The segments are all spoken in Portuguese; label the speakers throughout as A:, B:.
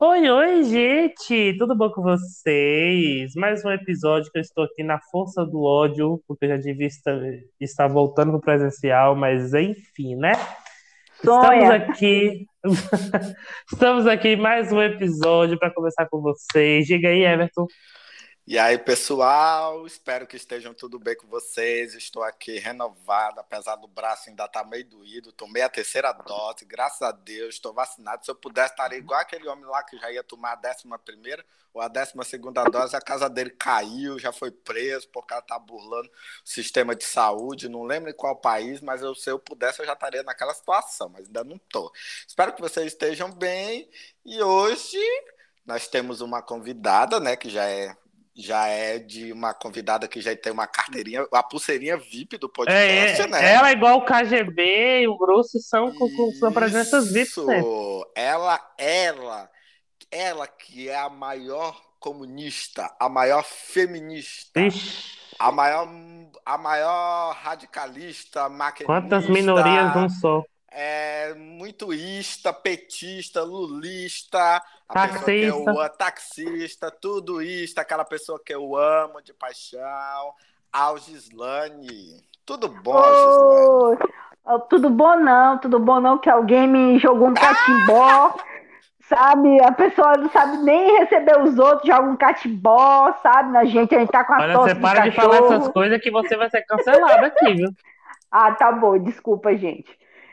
A: Oi, oi, gente! Tudo bom com vocês? Mais um episódio que eu estou aqui na força do ódio, porque eu já devia estar, estar voltando pro presencial, mas enfim, né? Estamos
B: Sonha.
A: aqui. Estamos aqui mais um episódio para conversar com vocês. Diga aí, Everton.
C: E aí, pessoal, espero que estejam tudo bem com vocês. Estou aqui renovado, apesar do braço ainda estar meio doído. Tomei a terceira dose, graças a Deus, estou vacinado. Se eu pudesse, estaria igual aquele homem lá que já ia tomar a décima primeira ou a décima segunda dose. A casa dele caiu, já foi preso porque ela está burlando o sistema de saúde. Não lembro em qual país, mas eu, se eu pudesse, eu já estaria naquela situação, mas ainda não estou. Espero que vocês estejam bem. E hoje nós temos uma convidada, né, que já é já é de uma convidada que já tem uma carteirinha, a pulseirinha VIP do podcast,
A: É,
C: né?
A: ela, igual o KGB e o Grosso, são com, com são presenças VIP
C: Isso.
A: sempre.
C: Ela, ela, ela que é a maior comunista, a maior feminista,
A: Ixi,
C: a maior, a maior radicalista, maquinista,
A: quantas minorias num só.
C: é muito ista, petista, lulista, a pessoa que eu
A: Taxista.
C: amo, taxista, aquela pessoa que eu amo de paixão, Algislane. Tudo bom.
B: Oh, tudo bom não, tudo bom não, que alguém me jogou um catimbó, sabe? A pessoa não sabe nem receber os outros, joga um catimbó, sabe? Na gente, a gente tá com a
A: Olha,
B: tosse
A: você para de falar essas coisas que você vai ser cancelado aqui, viu?
B: Ah, tá bom, desculpa, gente.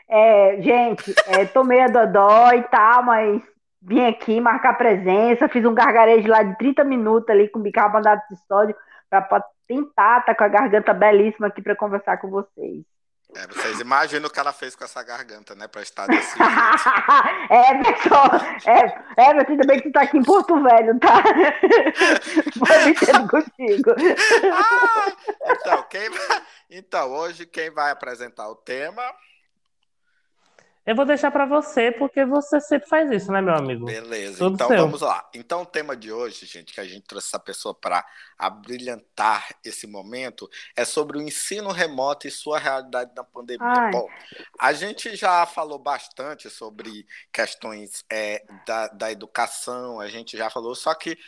B: É, gente, é, tomei a dodó e tal, mas vim aqui marcar presença, fiz um gargarejo lá de 30 minutos ali com bicarbonato de sódio para tentar estar com a garganta belíssima aqui para conversar com vocês.
C: É, vocês imaginam o que ela fez com essa garganta, né? Pra estar desse jeito.
B: é, pessoal, é, é, mas ainda bem que tu tá aqui em Porto Velho, tá? Foi mexendo contigo.
C: Ah, então, quem vai- então, hoje quem vai apresentar o tema
A: Eu vou deixar pra você, porque você sempre faz isso, né, meu amigo?
C: Beleza,
A: Tudo
C: então
A: seu.
C: vamos lá. Então, o tema de hoje, gente, que a gente trouxe essa pessoa para abrilhantar esse momento, é sobre o ensino remoto e sua realidade na pandemia.
B: Ai.
C: Bom, a gente já falou bastante sobre questões é, da, da educação, a gente já falou, só que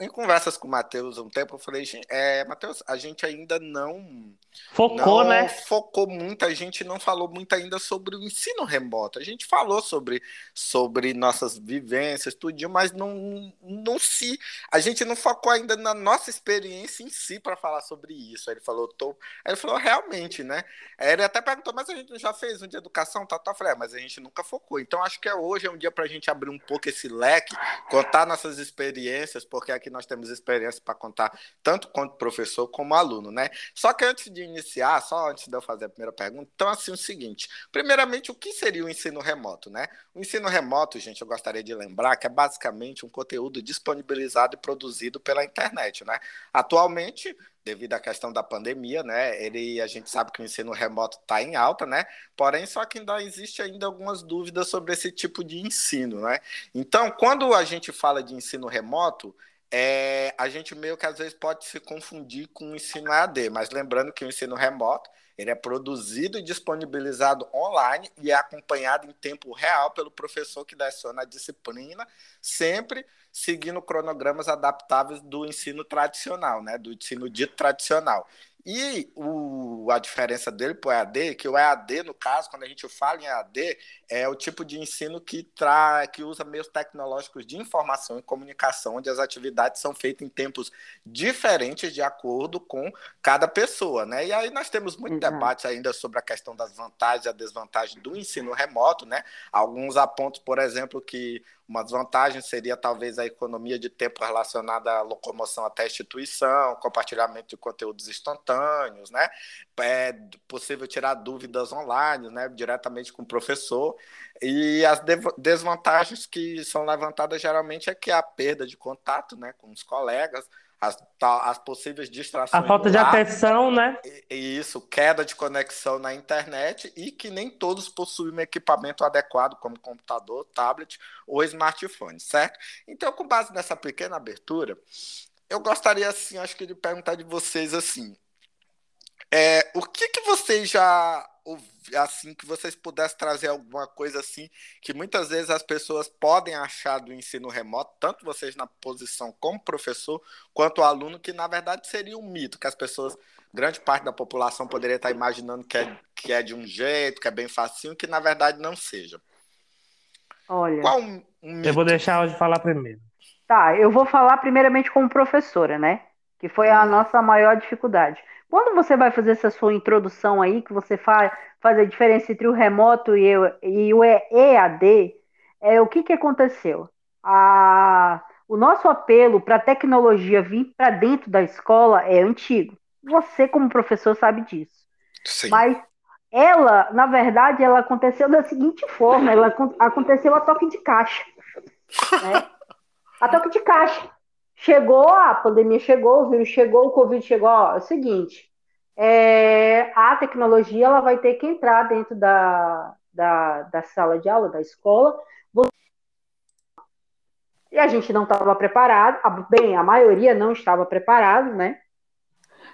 C: em conversas com o Matheus um tempo, eu falei, "Gente, é, Matheus, a gente ainda não
A: Focou,
C: não
A: né?
C: focou muito, a gente não falou muito ainda sobre o ensino remoto. A gente falou sobre, sobre nossas vivências, tudinho, mas não, não se. A gente não focou ainda na nossa experiência em si para falar sobre isso. Aí ele falou, tô. Aí ele falou, realmente, né? Aí ele até perguntou, mas a gente não já fez um de educação, tal, tal. Eu falei, é, mas a gente nunca focou. Então acho que é hoje é um dia para a gente abrir um pouco esse leque, contar nossas experiências, porque aqui nós temos experiência para contar tanto quanto professor como aluno, né? Só que antes de iniciar, só antes de eu fazer a primeira pergunta, então assim o seguinte, primeiramente o que seria o ensino remoto, né? O ensino remoto, gente, eu gostaria de lembrar que é basicamente um conteúdo disponibilizado e produzido pela internet, né? Atualmente, devido à questão da pandemia, né, ele a gente sabe que o ensino remoto está em alta, né? Porém, só que ainda existe ainda algumas dúvidas sobre esse tipo de ensino, né? Então, quando a gente fala de ensino remoto, é, a gente meio que às vezes pode se confundir com o ensino AD, mas lembrando que o ensino remoto ele é produzido e disponibilizado online e é acompanhado em tempo real pelo professor que leciona a disciplina, sempre seguindo cronogramas adaptáveis do ensino tradicional, né, do ensino dito tradicional. E o, a diferença dele para o EAD, é que o EAD, no caso, quando a gente fala em EAD, é o tipo de ensino que, tra... que usa meios tecnológicos de informação e comunicação, onde as atividades são feitas em tempos diferentes de acordo com cada pessoa, né? E aí nós temos muito
B: Exato.
C: debate ainda sobre a questão das vantagens e a desvantagem do ensino remoto, né? Alguns apontam, por exemplo, que uma desvantagem seria talvez a economia de tempo relacionada à locomoção até a instituição, compartilhamento de conteúdos instantâneos, né? É possível tirar dúvidas online, né? Diretamente com o professor. E as desvantagens que são levantadas geralmente é que a perda de contato, né, com os colegas, as, as possíveis distrações
A: A falta de
C: lá,
A: atenção, né?
C: e- e isso, queda de conexão na internet e que nem todos possuem um equipamento adequado, como computador, tablet ou smartphone, certo? Então, com base nessa pequena abertura, eu gostaria, assim, acho que de perguntar de vocês, assim, é, o que que vocês já assim que vocês pudessem trazer alguma coisa assim que muitas vezes as pessoas podem achar do ensino remoto, tanto vocês na posição como professor, quanto o aluno, que na verdade seria um mito, que as pessoas, grande parte da população poderia estar imaginando que é, que é de um jeito, que é bem facinho, que na verdade não seja.
B: Olha.
A: Qual um, um eu vou deixar hoje falar primeiro.
B: Tá, eu vou falar primeiramente como professora, né? Que foi a nossa maior dificuldade. Quando você vai fazer essa sua introdução aí, que você faz, faz a diferença entre o remoto e, e o EAD, é, o que, que aconteceu? A, o nosso apelo para a tecnologia vir para dentro da escola é antigo. Você, como professor, sabe disso. Sim. Mas ela, na verdade, ela aconteceu da seguinte forma: ela aconteceu a toque de caixa. Né? a toque de caixa. Chegou, a pandemia chegou, o vírus chegou, o Covid chegou. Ó, é o seguinte, é, a tecnologia ela vai ter que entrar dentro da, da, da sala de aula, da escola. E a gente não estava preparado, bem, a maioria não estava preparado, né?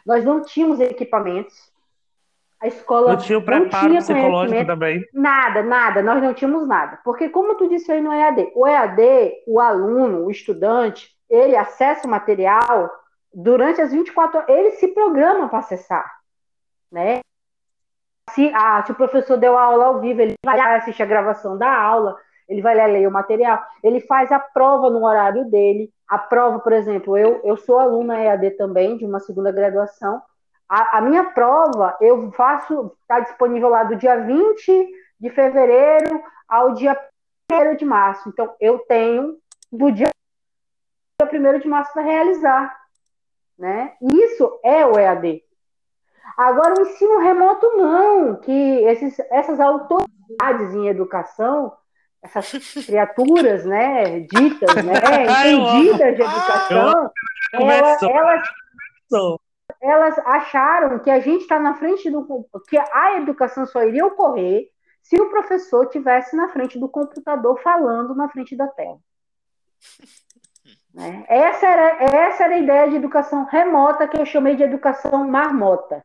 B: Nós não tínhamos equipamentos. A escola
A: não tinha o preparo não tinha psicológico também.
B: Nada, nada, nós não tínhamos nada. Porque, como tu disse aí no EAD, o EAD, o aluno, o estudante, ele acessa o material durante as 24 horas, ele se programa para acessar, né? Se, ah, se o professor deu aula ao vivo, ele vai assistir a gravação da aula, ele vai ler o material, ele faz a prova no horário dele. A prova, por exemplo, eu, eu sou aluna EAD também, de uma segunda graduação. A, a minha prova, eu faço, está disponível lá do dia 20 de fevereiro ao dia 1 de março. Então, eu tenho do dia 1 de março para realizar. Né? Isso é o EAD. Agora, o ensino remoto não, que esses, essas autoridades em educação, essas criaturas, né, ditas, né, entendidas de educação, elas, elas, elas acharam que a gente está na frente do que a educação só iria ocorrer se o professor tivesse na frente do computador falando na frente da tela. Né? Essa, era, essa era a ideia de educação remota que eu chamei de educação marmota.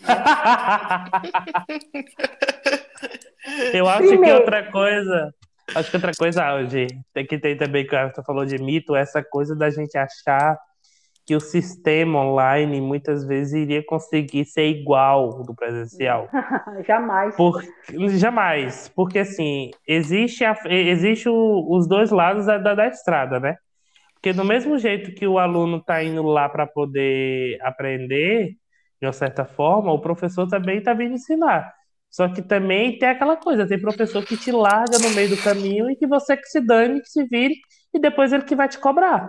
A: eu acho Primeiro, que outra coisa. Acho que outra coisa, hoje tem que ter também que você falou de mito, essa coisa da gente achar que o sistema online muitas vezes iria conseguir ser igual do presencial.
B: jamais.
A: Por, jamais. Porque assim, existe, a, existe o, os dois lados da, da, da estrada, né? Porque do mesmo jeito que o aluno está indo lá para poder aprender, de uma certa forma, o professor também está vindo ensinar. Só que também tem aquela coisa, tem professor que te larga no meio do caminho e que você que se dane, que se vire, e depois ele que vai te cobrar.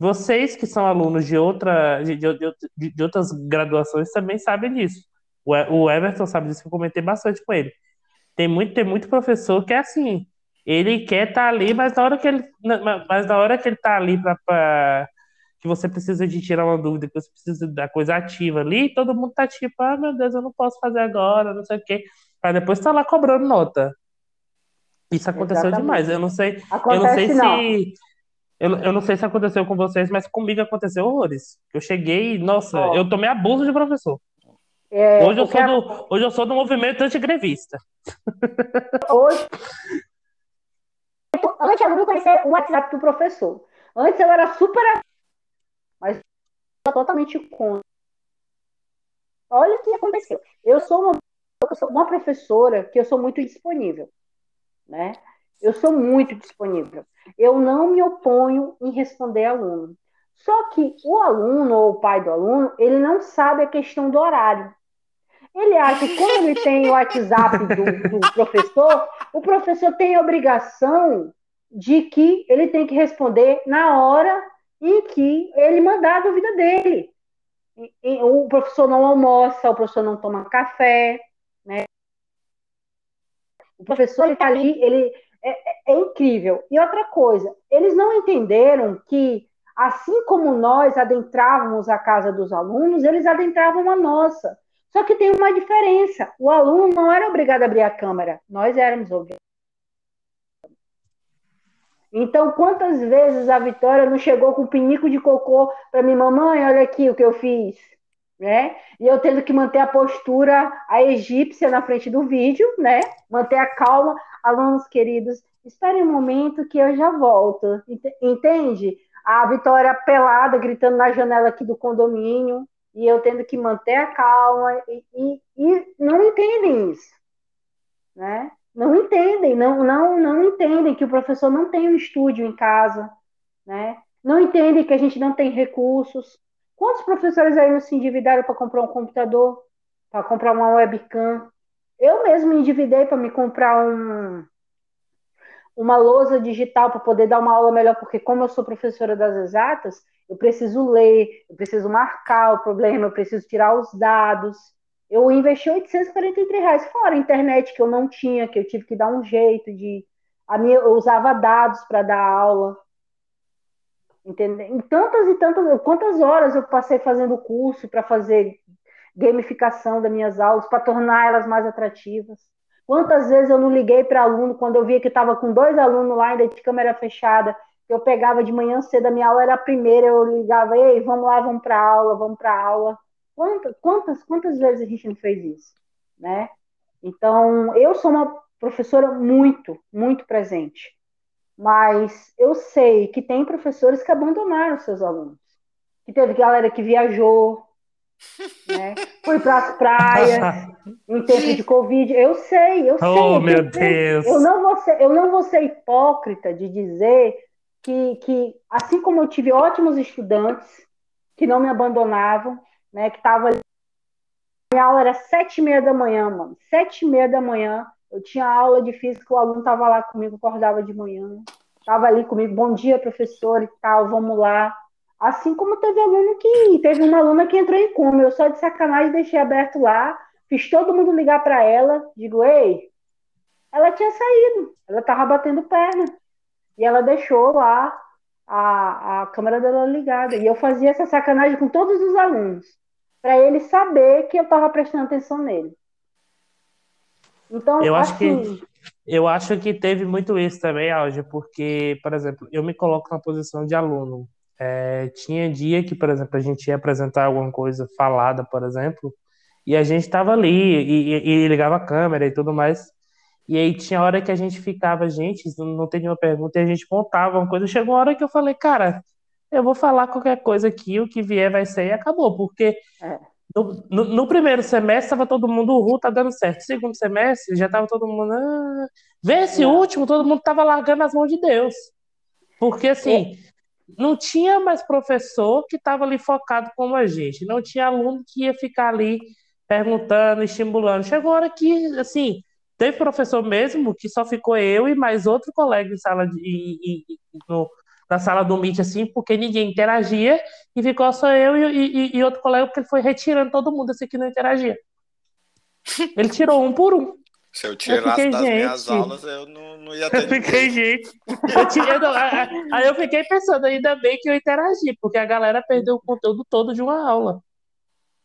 A: Vocês que são alunos de, outra, de, de, de, outras graduações também sabem disso. O Everton sabe disso, eu comentei bastante com ele. Tem muito, tem muito professor que é assim, ele quer estar tá ali, mas na hora que ele, mas na hora que ele está ali para que você precisa de tirar uma dúvida, que você precisa da coisa ativa ali, todo mundo tá tipo, ah, meu Deus, eu não posso fazer agora, não sei o quê. Para depois tá lá cobrando nota. Isso aconteceu Exatamente. demais. Eu não sei, Acontece, eu não sei não. se eu, eu não sei se aconteceu com vocês, mas comigo aconteceu horrores. Eu cheguei, nossa, oh. eu tomei abuso de professor. É, hoje, eu sou do, hoje eu sou do movimento antigrevista.
B: Hoje, antes eu não conhecer o WhatsApp do professor. Antes eu era super. Mas totalmente contra. Olha o que aconteceu. Eu sou uma, eu sou uma professora que eu sou muito disponível. Né? Eu sou muito disponível. Eu não me oponho em responder aluno. Só que o aluno ou o pai do aluno, ele não sabe a questão do horário. Ele acha que quando ele tem o WhatsApp do, do professor, o professor tem a obrigação de que ele tem que responder na hora em que ele mandar a dúvida dele. O professor não almoça, o professor não toma café, né? O professor está ali, ele é, é, é incrível. E outra coisa, eles não entenderam que assim como nós adentrávamos a casa dos alunos, eles adentravam a nossa. Só que tem uma diferença: o aluno não era obrigado a abrir a câmera, nós éramos obrigados. Então, quantas vezes a Vitória não chegou com um pinico de cocô para mim, mamãe, olha aqui o que eu fiz. né? E eu tendo que manter a postura a egípcia na frente do vídeo, né? Manter a calma. Alunos queridos, esperem um momento que eu já volto. Entende? A Vitória pelada, gritando na janela aqui do condomínio, e eu tendo que manter a calma, e, e, e não entendem isso, né? Não entendem, não, não, não entendem que o professor não tem um estúdio em casa, né? Não entendem que a gente não tem recursos, Quantos professores aí não se endividaram para comprar um computador, para comprar uma webcam? Eu mesmo me endividei para me comprar um, uma lousa digital para poder dar uma aula melhor, porque como eu sou professora das exatas, eu preciso ler, eu preciso marcar o problema, eu preciso tirar os dados. Eu investi 843 reais, fora a internet que eu não tinha, que eu tive que dar um jeito de. A minha, eu usava dados para dar aula. Entendeu? Em tantas e tantas, quantas horas eu passei fazendo curso para fazer gamificação das minhas aulas, para tornar elas mais atrativas. Quantas vezes eu não liguei para aluno quando eu via que estava com dois alunos lá ainda de câmera fechada, eu pegava de manhã cedo, a minha aula era a primeira, eu ligava, ei, vamos lá, vamos para aula, vamos para aula. Quantas, quantas, quantas vezes a gente não fez isso, né? Então, eu sou uma professora muito, muito presente mas eu sei que tem professores que abandonaram seus alunos. Que teve galera que viajou, né? Foi para as praias em tempo de Covid. Eu sei, eu sei.
A: Oh, meu Deus!
B: Eu não, vou ser, eu não vou ser hipócrita de dizer que, que, assim como eu tive ótimos estudantes que não me abandonavam, né? Que estavam ali. Minha aula era sete e meia da manhã, mano. Sete e meia da manhã eu tinha aula de física, o aluno estava lá comigo, acordava de manhã, estava ali comigo, bom dia, professor e tal, vamos lá. Assim como teve aluno que. Teve uma aluna que entrou em coma, eu só de sacanagem deixei aberto lá, fiz todo mundo ligar para ela, digo, ei, ela tinha saído, ela estava batendo perna. E ela deixou lá a, a câmera dela ligada. E eu fazia essa sacanagem com todos os alunos, para ele saber que eu estava prestando atenção nele. Então,
A: eu acho assim... que eu acho que teve muito isso também, Alge, porque, por exemplo, eu me coloco na posição de aluno. É, tinha dia que, por exemplo, a gente ia apresentar alguma coisa falada, por exemplo, e a gente estava ali e, e, e, ligava a câmera e tudo mais. E aí tinha hora que a gente ficava, gente, não tem nenhuma pergunta, e a gente montava uma coisa. Chegou uma hora que eu falei, cara, eu vou falar qualquer coisa aqui, o que vier vai ser e acabou, porque é. No, no, no, primeiro semestre estava todo mundo, o Ru tá dando certo. No segundo semestre já estava todo mundo. Ah... Vê esse não. último, todo mundo estava largando as mãos de Deus. Porque assim, é. não tinha mais professor que estava ali focado como a gente. Não tinha aluno que ia ficar ali perguntando, estimulando. Chegou a hora que, assim, teve professor mesmo que só ficou eu e mais outro colega em sala de, e, e, no, na sala do Meet, assim, porque ninguém interagia, e ficou só eu e, e, outro colega, porque ele foi retirando todo mundo assim que não interagia. Ele tirou um por um.
C: Se eu tirasse eu fiquei, das gente, minhas aulas, eu não, não ia ter.
A: Eu fiquei, gente. Eu tirei, eu, aí eu fiquei pensando, ainda bem que eu interagi, porque a galera perdeu o conteúdo todo de uma aula.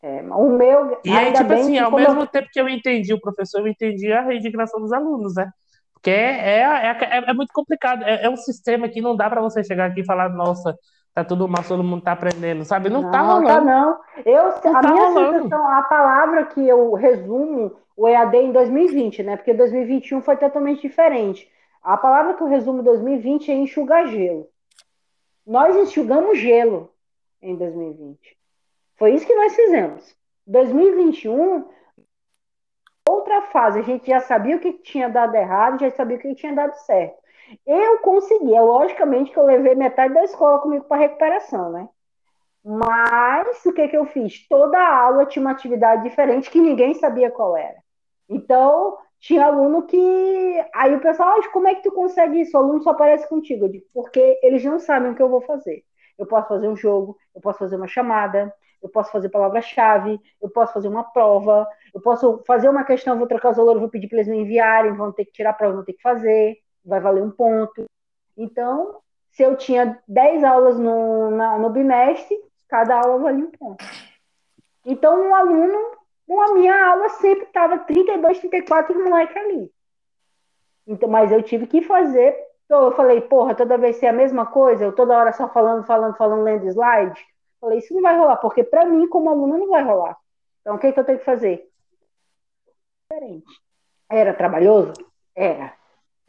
B: É, o meu.
A: E aí, tipo assim, ao mesmo eu... tempo que eu entendi o professor, eu entendi a redignação dos alunos, né? Porque é, é, é, é muito complicado. É, é, um sistema que não dá para você chegar aqui e falar, nossa, tá tudo mal, todo mundo tá aprendendo, sabe? Não, tá não tá rolando. Tá
B: não. Eu, não a tá minha rolando. sensação, a palavra que eu resumo o EAD em 2020, né? Porque 2021 foi totalmente diferente. A palavra que eu resumo 2020 é enxugar gelo. Nós enxugamos gelo em 2020. Foi isso que nós fizemos. 2021 outra fase. A gente já sabia o que tinha dado errado, já sabia o que tinha dado certo. Eu consegui, é logicamente que eu levei metade da escola comigo para recuperação, né? Mas o que, que eu fiz? Toda aula tinha uma atividade diferente que ninguém sabia qual era. Então, tinha aluno que. Aí o pessoal, ah, como é que tu consegue isso? O aluno só aparece contigo. Eu digo, porque eles não sabem o que eu vou fazer. Eu posso fazer um jogo, eu posso fazer uma chamada, eu posso fazer palavra-chave, eu posso fazer uma prova, eu posso fazer uma questão, vou trocar os valores, vou pedir para eles me enviarem, vão ter que tirar a prova, vão ter que fazer, vai valer um ponto. Então, se eu tinha 10 aulas no, na, no bimestre, cada aula valia um ponto. Então, um aluno, a minha aula sempre estava 32, 34 moleques ali. Então, mas eu tive que fazer. Então, eu falei, porra, toda vez ser a mesma coisa, eu toda hora só falando, falando, falando, lendo slide Falei, isso não vai rolar, porque para mim, como aluna, não vai rolar. Então, o que, que eu tenho que fazer? Diferente. Era trabalhoso? Era.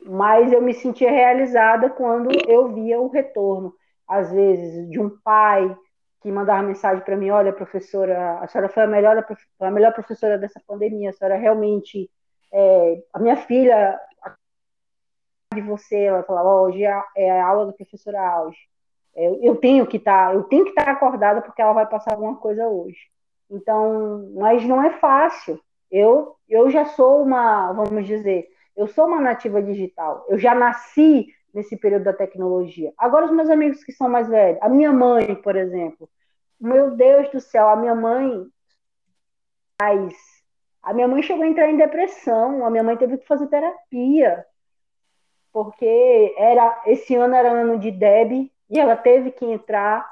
B: Mas eu me sentia realizada quando eu via o retorno, às vezes, de um pai que mandava mensagem para mim: olha, professora, a senhora foi a melhor, a melhor professora dessa pandemia, a senhora realmente. É, a minha filha, de você, ela falava: hoje é, é a aula da professora Auge. É, eu tenho que estar, tá, eu tenho que estar tá acordada porque ela vai passar alguma coisa hoje. Então, mas não é fácil. Eu, eu já sou uma, vamos dizer, eu sou uma nativa digital. Eu já nasci nesse período da tecnologia. Agora, os meus amigos que são mais velhos, a minha mãe, por exemplo, meu Deus do céu, a minha mãe. A minha mãe chegou a entrar em depressão, a minha mãe teve que fazer terapia, porque era esse ano era ano de Deb e ela teve que entrar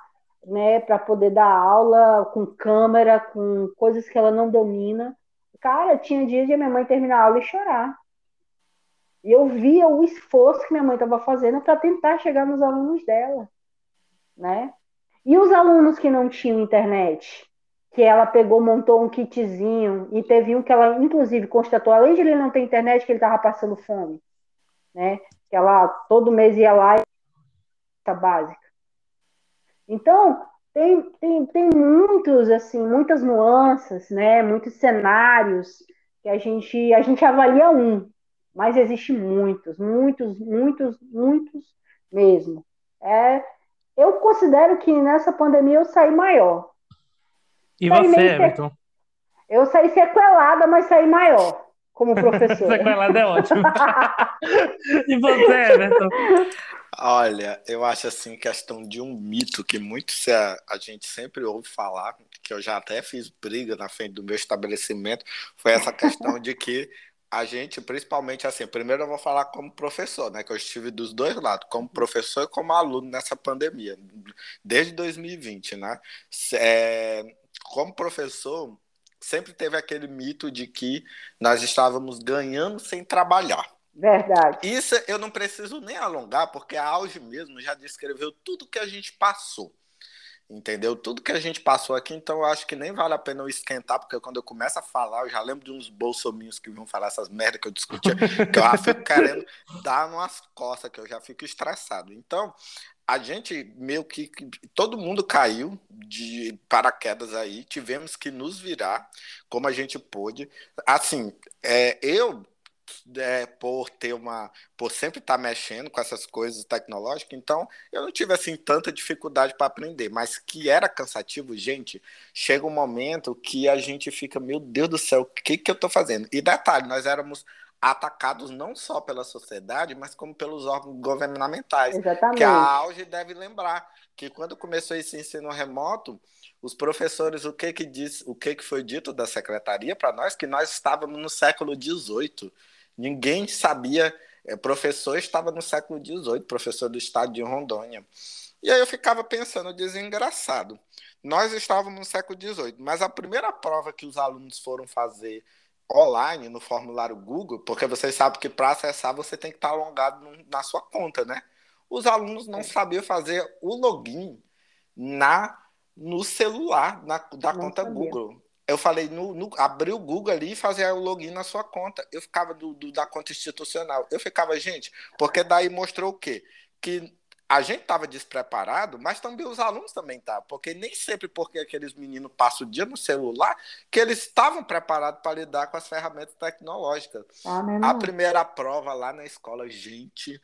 B: né, para poder dar aula com câmera, com coisas que ela não domina. Cara, tinha dias de minha mãe terminar a aula e chorar. E eu via o esforço que minha mãe estava fazendo para tentar chegar nos alunos dela, né? E os alunos que não tinham internet, que ela pegou, montou um kitzinho e teve um que ela, inclusive, constatou, além de ele não ter internet, que ele estava passando fome, né? Que ela todo mês ia lá e básica. Então, tem, tem, tem muitos, assim, muitas nuances, né? Muitos cenários que a gente, a gente avalia um, mas existe muitos, muitos, muitos, muitos mesmo. É, eu considero que nessa pandemia eu saí maior.
A: E saí você, Everton?
B: Eu saí sequelada, mas saí maior como professor.
A: sequelada é ótimo. e você, Everton?
C: Olha, eu acho assim, questão de um mito que muito a, gente sempre ouve falar, que eu já até fiz briga na frente do meu estabelecimento, foi essa questão de que a gente, principalmente assim, primeiro eu vou falar como professor, né? Que eu estive dos dois lados, como professor e como aluno nessa pandemia, desde 2020, né? É, como professor, sempre teve aquele mito de que nós estávamos ganhando sem trabalhar.
B: Verdade.
C: Isso eu não preciso nem alongar, porque a Auge mesmo já descreveu tudo que a gente passou entendeu? Tudo que a gente passou aqui, então eu acho que nem vale a pena eu esquentar, porque quando eu começo a falar, eu já lembro de uns bolsominhos que vão falar essas merdas que eu discutia, que eu já fico querendo dar umas costas, que eu já fico estressado. Então, a gente meio que todo mundo caiu de paraquedas aí, tivemos que nos virar como a gente pôde. Assim, é, eu é, por ter uma, por sempre estar tá mexendo com essas coisas tecnológicas, então eu não tive assim tanta dificuldade para aprender, mas que era cansativo, gente. Chega um momento que a gente fica, meu Deus do céu, o que que eu estou fazendo? E detalhe, nós éramos atacados não só pela sociedade, mas como pelos órgãos governamentais.
B: Exatamente.
C: Que a Auge deve lembrar que quando começou esse ensino remoto, os professores, o que que diz, o que que foi dito da secretaria para nós que nós estávamos no século XVIII Ninguém sabia. É, professor estava no século XVIII, professor do estado de Rondônia. E aí eu ficava pensando, desengraçado. Nós estávamos no século XVIII, mas a primeira prova que os alunos foram fazer online no formulário Google, porque vocês sabem que para acessar você tem que estar alongado na sua conta, né? Os alunos não sabiam fazer o login na no celular na, da não conta sabia. Google eu falei, no, no, abrir o Google ali e fazer o login na sua conta. Eu ficava do, do, da conta institucional. Eu ficava, gente, porque daí mostrou o quê? Que a gente estava despreparado, mas também os alunos também estavam, porque nem sempre porque aqueles meninos passam o dia no celular que eles estavam preparados para lidar com as ferramentas tecnológicas. Ah, a primeira prova lá na escola, gente,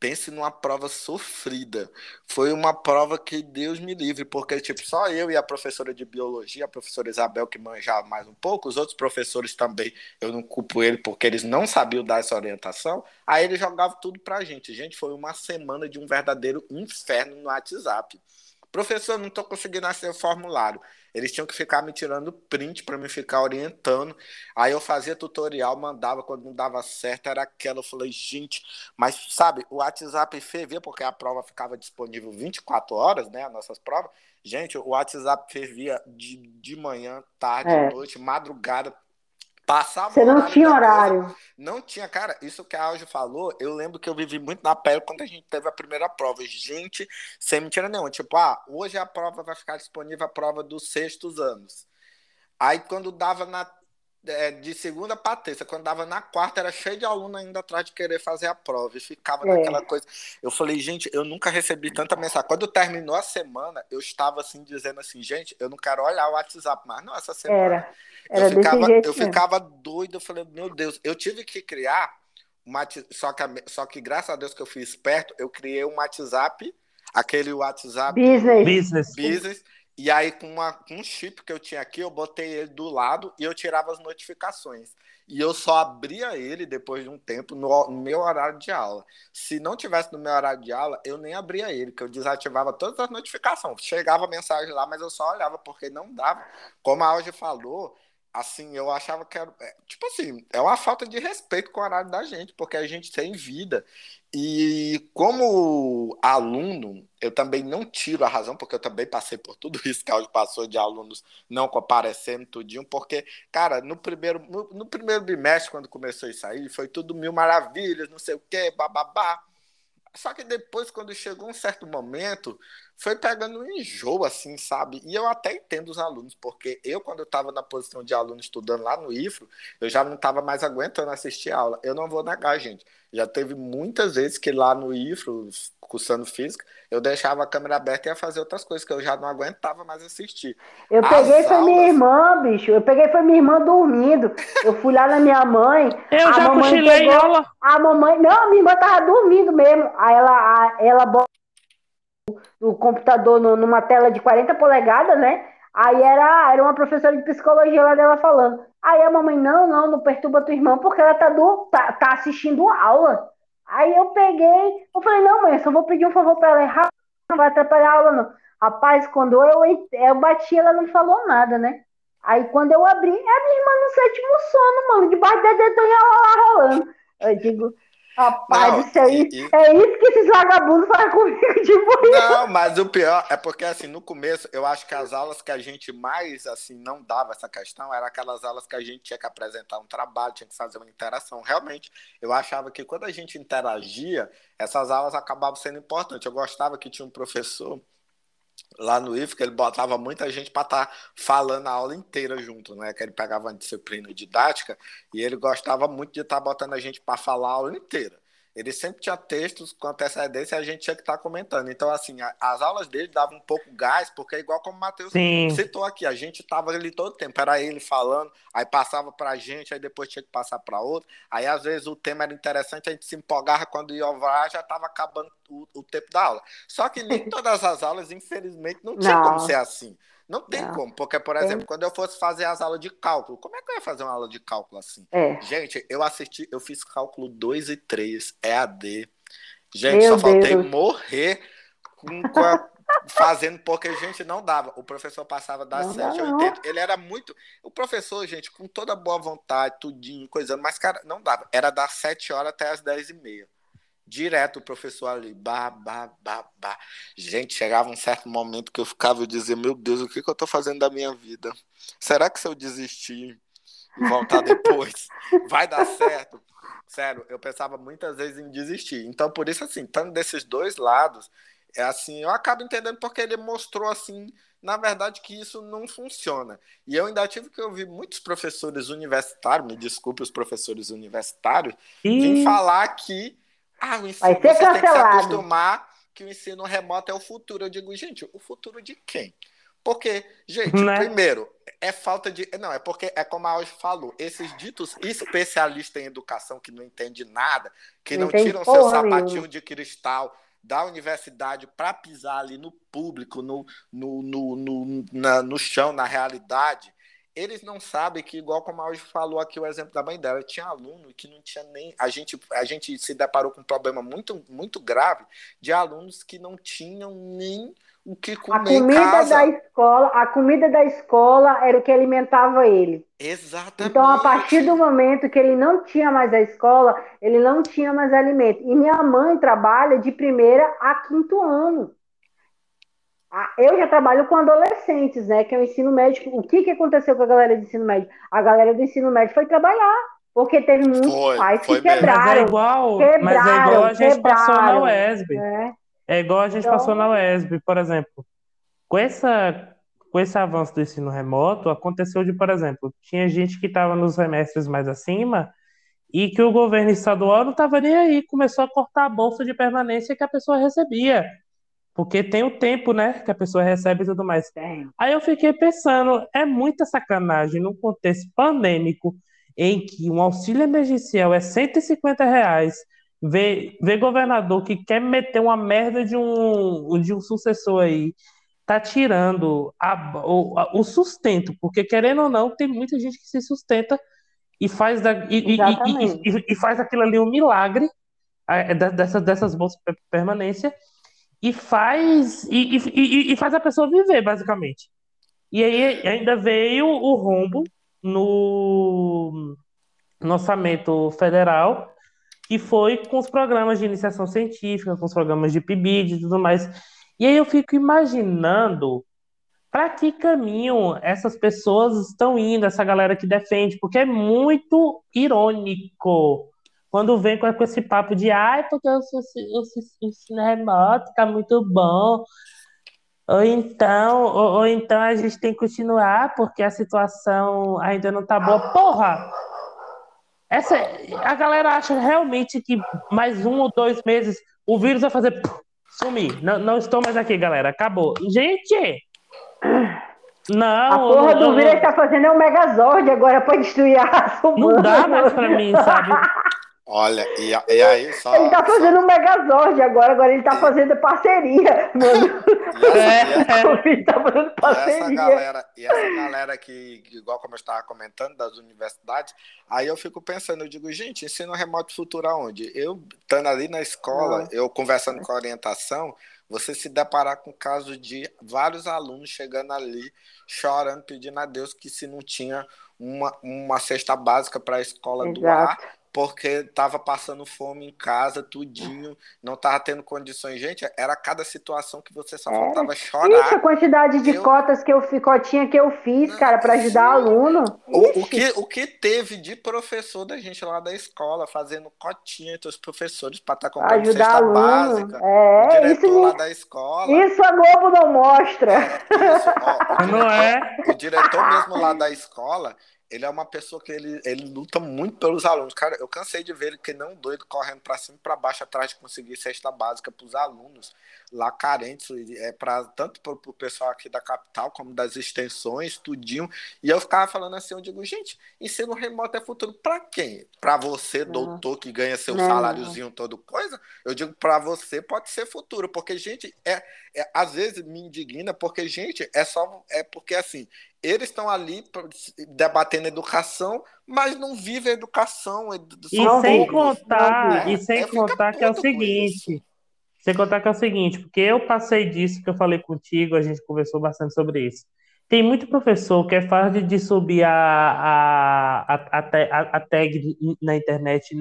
C: pense numa prova sofrida. Foi uma prova que Deus me livre, porque tipo, só eu e a professora de biologia, a professora Isabel, que manjava mais um pouco, os outros professores também, eu não culpo ele porque eles não sabiam dar essa orientação, aí ele jogava tudo pra gente. Gente, foi uma semana de um verdadeiro inferno no WhatsApp. Professor, não estou conseguindo acessar o formulário. Eles tinham que ficar me tirando print para me ficar orientando. Aí eu fazia tutorial, mandava, quando não dava certo, era aquela. Eu falei, gente, mas sabe, o WhatsApp fervia, porque a prova ficava disponível 24 horas, né? As nossas provas. Gente, o WhatsApp fervia de, de manhã, tarde, é. noite, madrugada Passava
B: Você não tinha horário.
C: coisa. Não tinha, cara, isso que a Aljo falou, eu lembro que eu vivi muito na pele quando a gente teve a primeira prova. Gente, sem mentira nenhuma. Tipo, ah, hoje a prova vai ficar disponível, a prova dos sextos anos. Aí quando dava na, é, de segunda para terça, quando dava na quarta, era cheio de aluno ainda atrás de querer fazer a prova. E ficava
B: É.
C: naquela coisa. Eu falei, gente, eu nunca recebi tanta mensagem. Quando terminou a semana, eu estava assim, dizendo assim, gente, eu não quero olhar o WhatsApp mais. Não, essa semana.
B: Era. Era
C: eu
B: desse
C: ficava,
B: jeito
C: eu ficava doido, eu falei, meu Deus, eu tive que criar uma, só que, só que graças a Deus que eu fui esperto, eu criei um WhatsApp, aquele WhatsApp
B: Business.
A: Business.
C: Business, e aí com, uma, com um chip que eu tinha aqui, eu botei ele do lado e eu tirava as notificações. E eu só abria ele depois de um tempo no, no meu horário de aula. Se não tivesse no meu horário de aula, eu nem abria ele, que eu desativava todas as notificações. Chegava mensagem lá, mas eu só olhava, porque não dava. Como a Auge falou, assim, eu achava que era. é, Tipo assim, é uma falta de respeito com o horário da gente, porque a gente tem vida. E como aluno, eu também não tiro a razão, porque eu também passei por tudo isso que a passou de alunos não comparecendo tudinho, porque, cara, no primeiro, no, no primeiro bimestre, quando começou isso aí, foi tudo mil maravilhas, não sei o quê, bababá. Só que depois, quando chegou um certo momento, foi pegando um enjoo, assim, sabe? E eu até entendo os alunos, porque eu, quando eu estava na posição de aluno estudando lá no IFRO, eu já não estava mais aguentando assistir aula. Eu não vou negar, gente. Já teve muitas vezes que lá no IFRO, cursando física, eu deixava a câmera aberta e ia fazer outras coisas que eu já não aguentava mais assistir.
B: Eu
C: As
B: peguei foi minha
C: aulas-
B: irmã, bicho. Eu peguei foi minha irmã dormindo. Eu fui lá na minha mãe.
A: Eu
B: a
A: já
B: mamãe
A: cochilei
B: pegou-
A: aula.
B: A mamãe. Não, a minha irmã tava dormindo mesmo. Aí ela, a- ela bota o computador no- numa tela de 40 polegadas, né? Aí era, era uma professora de psicologia lá dela falando. Aí a mamãe, não, não, não perturba tua irmã, porque ela tá, do, tá, tá assistindo aula. Aí eu peguei, eu falei, não, mãe, eu só vou pedir um favor pra ela errar, não vai atrapalhar a aula, não. Rapaz, quando eu, eu bati, ela não falou nada, né? Aí quando eu abri, é a minha irmã no sétimo sono, mano, debaixo da lá rolando. Eu digo, rapaz
C: Não,
B: isso-
C: e-
B: é isso que esses vagabundos fazem comigo de manhã.
C: Não, mas o pior é porque assim, no começo, eu acho que as aulas que a gente mais assim não dava essa questão eram aquelas aulas que a gente tinha que apresentar um trabalho, tinha que fazer uma interação. Realmente, eu achava que quando a gente interagia, essas aulas acabavam sendo importantes. Eu gostava que tinha um professor lá no IF que ele botava muita gente para estar falando a aula inteira junto, né? Que ele pegava uma disciplina didática e ele gostava muito de estar botando a gente para falar a aula inteira. Ele sempre tinha textos com antecedência e a gente tinha que estar comentando. Então, assim, a- as aulas dele davam um pouco gás, porque é igual como o Matheus
A: Sim.
C: citou aqui, a gente estava ali todo o tempo, era ele falando, aí passava para a gente, aí depois tinha que passar para outro. Aí, às vezes, o tema era interessante, a gente se empolgava quando ia ovar, já estava acabando o, o tempo da aula. Só que nem todas as aulas, infelizmente, não tinha
B: Não.
C: como ser assim. Não tem
B: Não.
C: como, porque, por exemplo, quando eu fosse fazer as aulas de cálculo, como é que eu ia fazer uma aula de cálculo assim?
B: É.
C: Gente, eu assisti, eu fiz cálculo 2 e 3, EAD. Gente,
B: Meu
C: só faltei
B: Deus.
C: morrer com, com a- fazendo, porque, gente, não dava. O professor passava das
B: Não dá,
C: 7 a
B: não.
C: 80. Ele era muito. O professor, gente, com toda boa vontade, tudinho, coisando, mas, cara, não dava. Era das 7 horas até as 10 e meia. Direto o professor ali, bah, bah, bah, bah. Gente, chegava um certo momento que eu ficava e dizia, meu Deus, o que, que eu tô fazendo da minha vida? Será que se eu desistir e voltar depois, vai dar certo? Sério, eu pensava muitas vezes em desistir. Então, por isso, assim, estando desses dois lados, é assim, eu acabo entendendo porque ele mostrou, assim, na verdade, que isso não funciona. E eu ainda tive que ouvir muitos professores universitários, me desculpe os professores universitários, vim falar que ah, o ensino,
B: Vai ser
C: você tem que se
B: cancelado.
C: acostumar que o ensino remoto é o futuro. Eu digo, gente, o futuro de quem? Porque, gente,
A: Né?
C: primeiro, é falta de. Não, é porque é como a Auge falou, esses ditos especialistas em educação que não entendem nada, que
B: Não
C: não, tiram seu sapatinho de cristal da universidade para pisar ali no público, no, no, no, no, na- no chão, na realidade, eles não sabem que, igual como a Auge falou aqui, o exemplo da mãe dela, tinha aluno que não tinha nem. A gente, a gente se deparou com um problema muito, muito grave de alunos que não tinham nem o que
B: A
C: comer em
B: comida da escola, a comida da escola era o que alimentava ele.
C: Exatamente.
B: Então, a partir do momento que ele não tinha mais a escola, ele não tinha mais alimento. E minha mãe trabalha de primeira a quinto ano. Eu já trabalho com adolescentes, né? Que é o ensino médio. O que, que aconteceu com a galera do ensino médio? A galera do ensino médio foi trabalhar. Porque teve muitos foi, pais que quebraram. Mas é
A: igual, quebraram, mas é igual a gente quebraram, passou na UESB. É, é igual a gente então... passou na UESB, por exemplo. Com, essa, com esse avanço do ensino remoto, aconteceu de, por exemplo, tinha gente que estava nos semestres mais acima e que o governo estadual não estava nem aí, começou a cortar a bolsa de permanência que a pessoa recebia. Porque tem o tempo, né, que a pessoa recebe e tudo mais. Aí eu fiquei pensando, é muita sacanagem num contexto pandêmico em que um auxílio emergencial é 150 reais, ver, ver governador que quer meter uma merda de um, de um sucessor aí, tá tirando a, o, a, o sustento, porque querendo ou não, tem muita gente que se sustenta e faz, da, e, e, e, e, faz aquilo ali um milagre é, dessas, dessas bolsas permanência e faz e, e, e, faz a pessoa viver, basicamente. E aí ainda veio o rombo no, no orçamento federal, que foi com os programas de iniciação científica, com os programas de PIBID e tudo mais. E aí eu fico imaginando para que caminho essas pessoas estão indo, essa galera que defende, porque é muito irônico quando vem com, esse papo de ai, porque o, o ensino remoto tá muito bom, ou então, ou, ou, então a gente tem que continuar porque a situação ainda não tá boa. Porra! Essa, a galera acha realmente que mais um ou dois meses o vírus vai fazer sumir. Não, não estou mais aqui, galera. Acabou. Gente! Não.
B: A porra do vírus que tá fazendo é um Megazord agora pra destruir a raça
A: humana. Não dá mais pra mim, sabe?
C: Olha, e, e aí só.
B: Ele tá fazendo só... um Megazord agora, agora ele tá fazendo parceria, mano.
C: E essa, é, tá fazendo parceria. E essa galera, e essa galera que, igual como eu estava comentando, das universidades, aí eu fico pensando, eu digo, gente, ensino remoto futuro aonde? Eu, estando ali na escola, eu conversando com a orientação, você se deparar com o caso de vários alunos chegando ali, chorando, pedindo a Deus que se não tinha uma, uma cesta básica para a escola Exato. doar, porque estava passando fome em casa, tudinho, não estava tendo condições. Gente, era cada situação que você só faltava chorar. Isso,
B: a quantidade de eu... cotas que eu cotinha que eu fiz, cara, para ajudar aluno.
C: O, o, que, o que teve de professor da gente lá da escola, fazendo cotinha entre os professores para estar tá comprando ajudar cesta aluno. básica. É, o diretor isso, lá da escola.
B: Isso a Globo não mostra. É, isso,
C: ó, o diretor, não é? O diretor mesmo lá da escola, ele é uma pessoa que ele, ele luta muito pelos alunos. Cara, eu cansei de ver ele que não doido correndo para cima e para baixo atrás de conseguir cesta básica para os alunos lá carentes, é para tanto para o pessoal aqui da capital como das extensões, tudinho. E eu ficava falando assim, eu digo, gente, ensino remoto é futuro para quem? Para você, doutor, que ganha seu não. saláriozinho todo coisa? Eu digo, para você pode ser futuro, porque gente, é, é às vezes me indigna porque gente, é só é porque assim, eles estão ali debatendo educação, mas não vivem educação.
A: E sem contar, né? e sem contar que é o seguinte, sem contar que é o seguinte, porque eu passei disso que eu falei contigo, a gente conversou bastante sobre isso. Tem muito professor que é fácil de subir a, a, a, a, a tag na internet,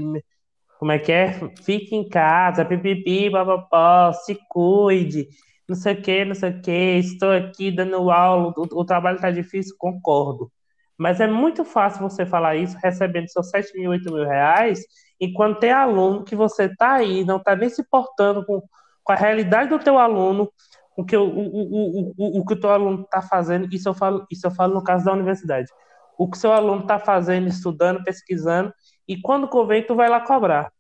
A: como é que é? Fique em casa, pipipi, papapó, se cuide não sei o que, não sei o que, estou aqui dando aula, o, o trabalho está difícil, concordo. Mas é muito fácil você falar isso recebendo seus 7 mil, 8 mil reais, enquanto tem aluno que você está aí, não está nem se portando com, com a realidade do teu aluno, com que o, o, o, o, o que o teu aluno está fazendo, isso eu, falo, isso eu falo no caso da universidade. O que o seu aluno está fazendo, estudando, pesquisando, e quando convém, tu vai lá cobrar.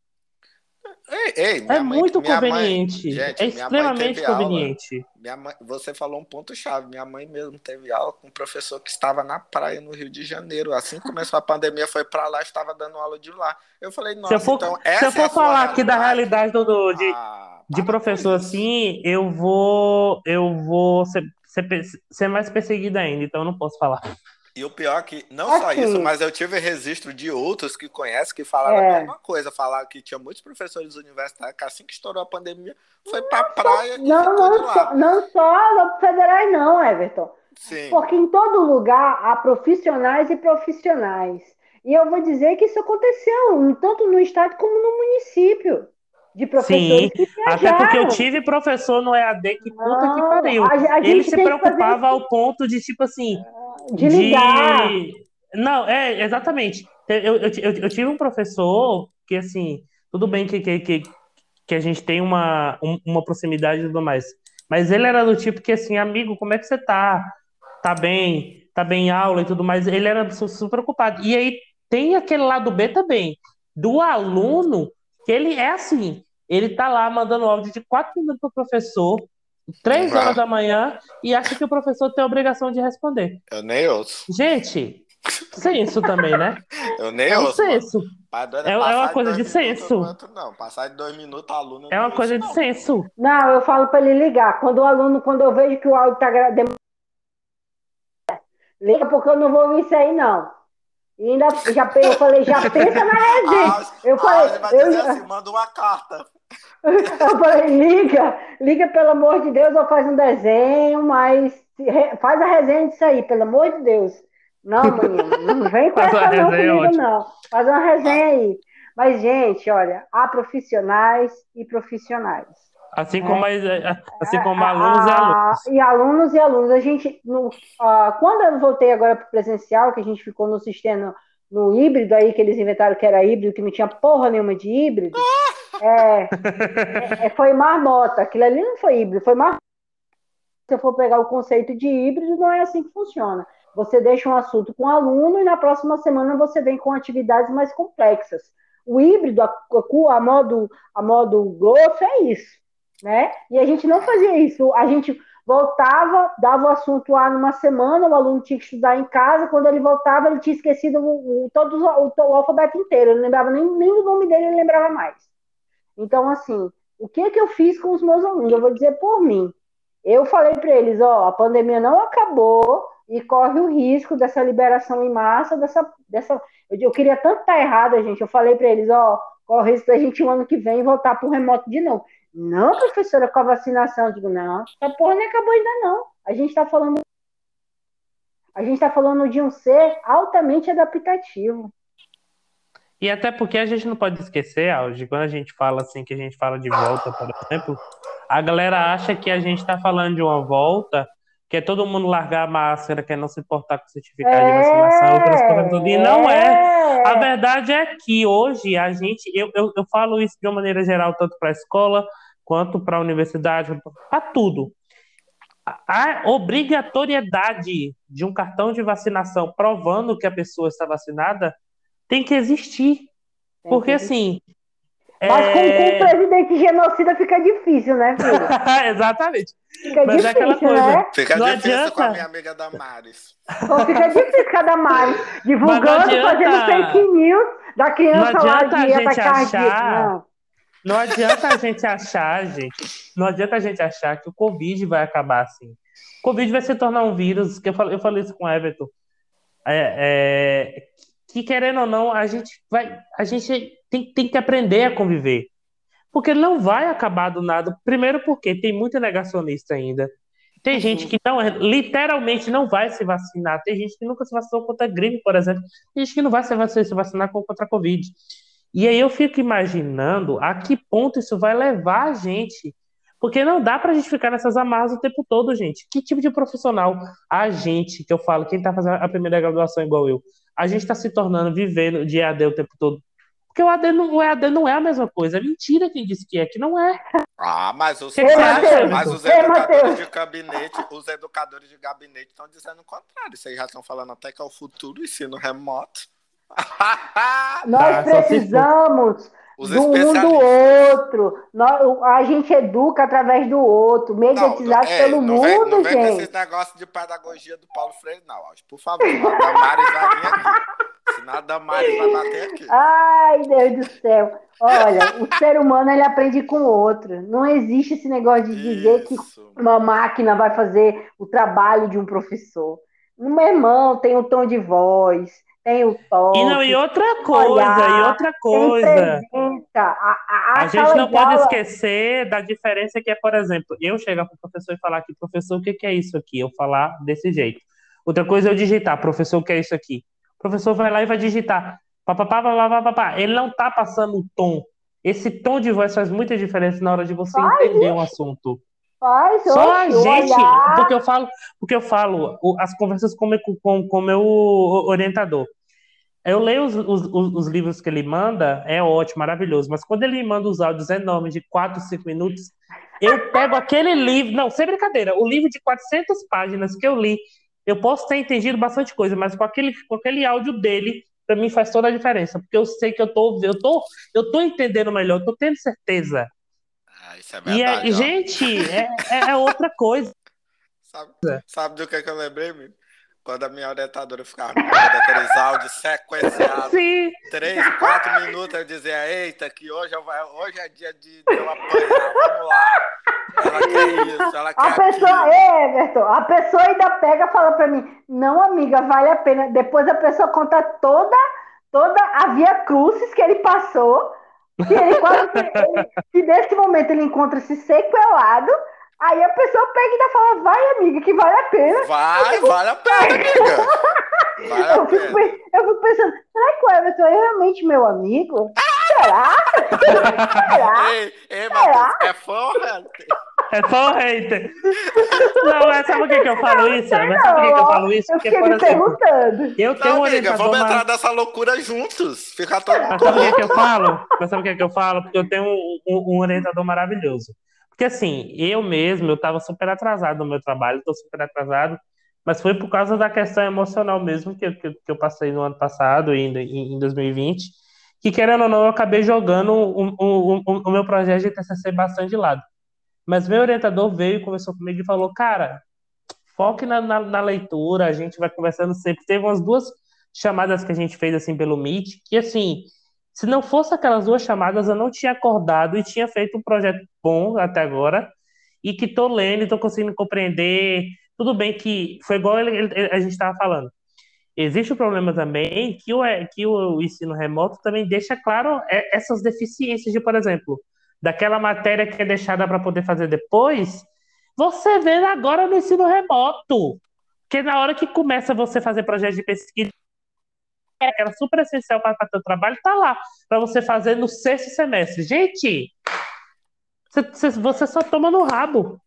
C: Ei, ei,
A: é mãe, muito conveniente. Mãe, gente, é extremamente conveniente.
C: Minha mãe, você falou um ponto chave. Minha mãe mesmo teve aula com um professor que estava na praia no Rio de Janeiro. Assim que começou a pandemia, foi para lá, estava dando aula de lá. Eu falei, nossa,
A: se eu for,
C: então
A: essa Se eu for é falar aqui da realidade do, do de, ah, de professor assim, eu vou eu vou ser, ser, ser mais perseguido ainda, então eu não posso falar.
C: E o pior é que, não assim, só isso, mas eu tive registro de outros que conhecem que falaram é. a mesma coisa. Falaram que tinha muitos professores universitários que assim que estourou a pandemia, foi pra não praia só, e
B: não, não só, não só federais não, Everton. Sim. Porque em todo lugar há profissionais e profissionais. E eu vou dizer que isso aconteceu, tanto no estado como no município. De professores
A: Sim, que até porque eu tive professor no EAD que puta Não, que pariu. A, a Ele se preocupava ao ponto de, tipo assim...
B: De ligar.
A: De... Não, é, exatamente. Eu, eu, eu, eu, tive um professor que, assim, tudo bem que, que, que, que a gente tem uma, uma proximidade e tudo mais, mas ele era do tipo que, assim, amigo, como é que você tá? Tá bem? Tá bem em aula e tudo mais? Ele era super preocupado. E aí tem aquele lado B também, do aluno, que ele é assim, ele tá lá mandando áudio de quatro minutos pro professor, três horas da manhã, e acha que o professor tem a obrigação de responder.
C: Eu nem ouço.
A: Gente, senso também, né?
C: Eu nem é um ouço.
A: Senso. É, é uma coisa de, de senso.
C: Não, passar de dois minutos, aluno.
A: É uma coisa de não. senso.
B: Não, eu falo para ele ligar. Quando o aluno, quando eu vejo que o áudio tá demorando, liga porque eu não vou ouvir isso aí, não. E ainda já, eu falei, já pensa na resenha. Ah, eu falei,
C: ah, eu, dizer assim, manda uma carta.
B: Eu falei, liga, liga pelo amor de Deus, ou faz um desenho, mas faz a resenha disso aí, pelo amor de Deus. Não, menino, não vem com essa não comigo, não. Faz uma resenha aí. Mas, gente, olha, há profissionais e profissionais.
A: Assim como, é. assim como alunos e alunos.
B: E alunos e alunos. A gente, no, quando eu voltei agora para o presencial, que a gente ficou no sistema, no híbrido aí, que eles inventaram que era híbrido, que não tinha porra nenhuma de híbrido, é, é, é, foi marmota. Aquilo ali não foi híbrido, foi marmota. Se eu for pegar o conceito de híbrido, não é assim que funciona. Você deixa um assunto com o aluno e na próxima semana você vem com atividades mais complexas. O híbrido, a, a, modo, a modo grosso, é isso. Né? E a gente não fazia isso. A gente voltava, dava o assunto lá numa semana, o aluno tinha que estudar em casa, quando ele voltava, ele tinha esquecido o, o todo o, o, alfabeto inteiro, ele não lembrava nem, nem o nome dele, ele lembrava mais. Então, assim, o que que eu fiz com os meus alunos? Eu vou dizer por mim. Eu falei para eles, ó, a pandemia não acabou, e corre o risco dessa liberação em massa, dessa. dessa eu, eu queria tanto estar errada, gente. Eu falei para eles, ó, corre o risco da gente o ano que vem voltar para o remoto de novo. Não, professora, com a vacinação. Eu digo, não, essa porra não acabou ainda, não. A gente está falando. A gente está falando de um ser altamente adaptativo.
A: E até porque a gente não pode esquecer, Alge, quando a gente fala assim, que a gente fala de volta, por exemplo, a galera acha que a gente está falando de uma volta quer todo mundo largar a máscara, quer não se importar com o certificado é, de vacinação, outras coisas tudo. E não é. A verdade é que hoje a gente, eu, eu, eu falo isso de uma maneira geral, tanto para a escola quanto para a universidade, para tudo. A obrigatoriedade de um cartão de vacinação provando que a pessoa está vacinada tem que existir. Porque, assim,
B: mas é... com, com, o presidente genocida fica difícil, né, filho?
A: Exatamente.
B: Fica Mas difícil, é aquela coisa. Né?
C: Fica não difícil adianta... com a minha amiga Damares.
B: Pô, fica difícil com a Damares. Divulgando, fazendo fake news da criança
A: não
B: lá
A: de a gente achar... Não. não adianta a gente achar, gente. Não adianta a gente achar que o Covid vai acabar assim. O Covid vai se tornar um vírus, que eu falei, eu falei isso com o Everton. É, é, que querendo ou não, a gente vai. A gente tem, tem que aprender a conviver. Porque não vai acabar do nada. Primeiro, porque tem muita negacionista ainda. Tem uhum. gente que não, literalmente não vai se vacinar. Tem gente que nunca se vacinou contra a gripe, por exemplo. Tem gente que não vai se vacinar contra a Covid. E aí eu fico imaginando a que ponto isso vai levar a gente. Porque não dá pra gente ficar nessas amarras o tempo todo, gente. Que tipo de profissional a gente, que eu falo, quem tá fazendo a primeira graduação igual eu, a gente tá se tornando, vivendo de EAD o tempo todo porque o AD, não, o EAD não é a mesma coisa. É mentira quem disse que é, que não é.
C: Ah, mas os, mas os educadores de gabinete, os educadores de gabinete estão dizendo o contrário. Vocês já estão falando até que é o futuro ensino remoto.
B: Nós ah, precisamos do um do outro. Nós, a gente educa através do outro, mediatizado é, pelo não mundo, vem, não vem gente.
C: Não negócio de pedagogia do Paulo Freire, não. Por favor, a Damares vai vir aqui. Nada mais vai bater aqui.
B: Ai, Deus do céu. Olha, o ser humano ele aprende com o outro. Não existe esse negócio de dizer que uma máquina vai fazer o trabalho de um professor. Meu irmão tem o tom de voz, tem o toque.
A: E não, e outra coisa, olhar, e outra coisa.
B: A, a,
A: a, a gente não pode esquecer da diferença que é, por exemplo, eu chegar para o professor e falar aqui, professor, o que, que é isso aqui? Eu falar desse jeito. Outra coisa é eu digitar, professor, o que é isso aqui? O professor vai lá e vai digitar. Papapá, papapá, papapá. Ele não está passando o tom esse tom de voz faz muita diferença na hora de você faz, entender um assunto.
B: Faz,
A: Só a gente, olhar. porque eu falo, porque eu falo as conversas com com, com meu orientador. Eu leio os, os, os, livros que ele manda, é ótimo, maravilhoso, mas quando ele manda os áudios enormes de 4, 5 minutos, eu pego aquele livro, não, sem brincadeira, o livro de 400 páginas que eu li, eu posso ter entendido bastante coisa, mas com aquele, com aquele áudio dele, para mim faz toda a diferença, porque eu sei que eu tô, eu tô, eu tô entendendo melhor, eu tô tendo certeza.
C: Ah, isso é verdade.
A: E, é, gente, é, é, é outra coisa.
C: Sabe, sabe do que, é que eu lembrei, amigo? Quando a minha orientadora ficava mandando aqueles áudios sequenciados,
A: Sim.
C: três, quatro minutos, eu dizia, eita, que hoje, eu vai, hoje é dia de, de eu apanhar, vamos lá. Ela quer isso, ela quer
B: A pessoa,
C: aquilo.
B: Everton, a pessoa ainda pega e fala pra mim, não, amiga, vale a pena. Depois a pessoa conta toda, toda a via crucis que ele passou, que ele quase, ele, nesse momento ele encontra-se sequelado, Aí a pessoa pega e ainda fala, vai, amiga, que vale a pena.
C: Vai, fico... vale a pena, amiga. Vale
B: eu, fico, pena. eu fico pensando, será que o Everton é realmente meu amigo? Será?
C: Será? Ei, ei, Será? é fã ou hater?
A: É fã ou hater? Não, mas sabe por que, que eu falo isso? Mas sabe por que, que eu falo isso?
B: Porque, por exemplo, perguntando.
A: eu tenho não, um
C: amiga, vamos entrar mais... nessa loucura juntos. Ficar todo
A: mundo. Mas sabe por que, que eu falo? Mas sabe por que, que eu falo? Porque eu tenho um, um, um orientador maravilhoso. Porque assim, eu mesmo, eu estava super atrasado no meu trabalho, estou super atrasado, mas foi por causa da questão emocional mesmo que, que, que eu passei no ano passado, ainda em, em 2020, que querendo ou não, eu acabei jogando o, o, o, o meu projeto de TCC bastante de lado. Mas meu orientador veio e conversou comigo e falou, cara, foque na, na, na, leitura, a gente vai conversando sempre. Teve umas duas chamadas que a gente fez assim pelo Meet, que assim, se não fosse aquelas duas chamadas, eu não tinha acordado e tinha feito um projeto bom até agora e que estou lendo, estou conseguindo compreender. Tudo bem que foi igual ele, ele, a gente estava falando. Existe o problema também que o, que o ensino remoto também deixa claro é, essas deficiências de, por exemplo, daquela matéria que é deixada para poder fazer depois, você vê agora no ensino remoto. Porque na hora que começa você fazer projeto de pesquisa, que era super essencial para o trabalho, está lá, para você fazer no sexto semestre. Gente, você só toma no rabo.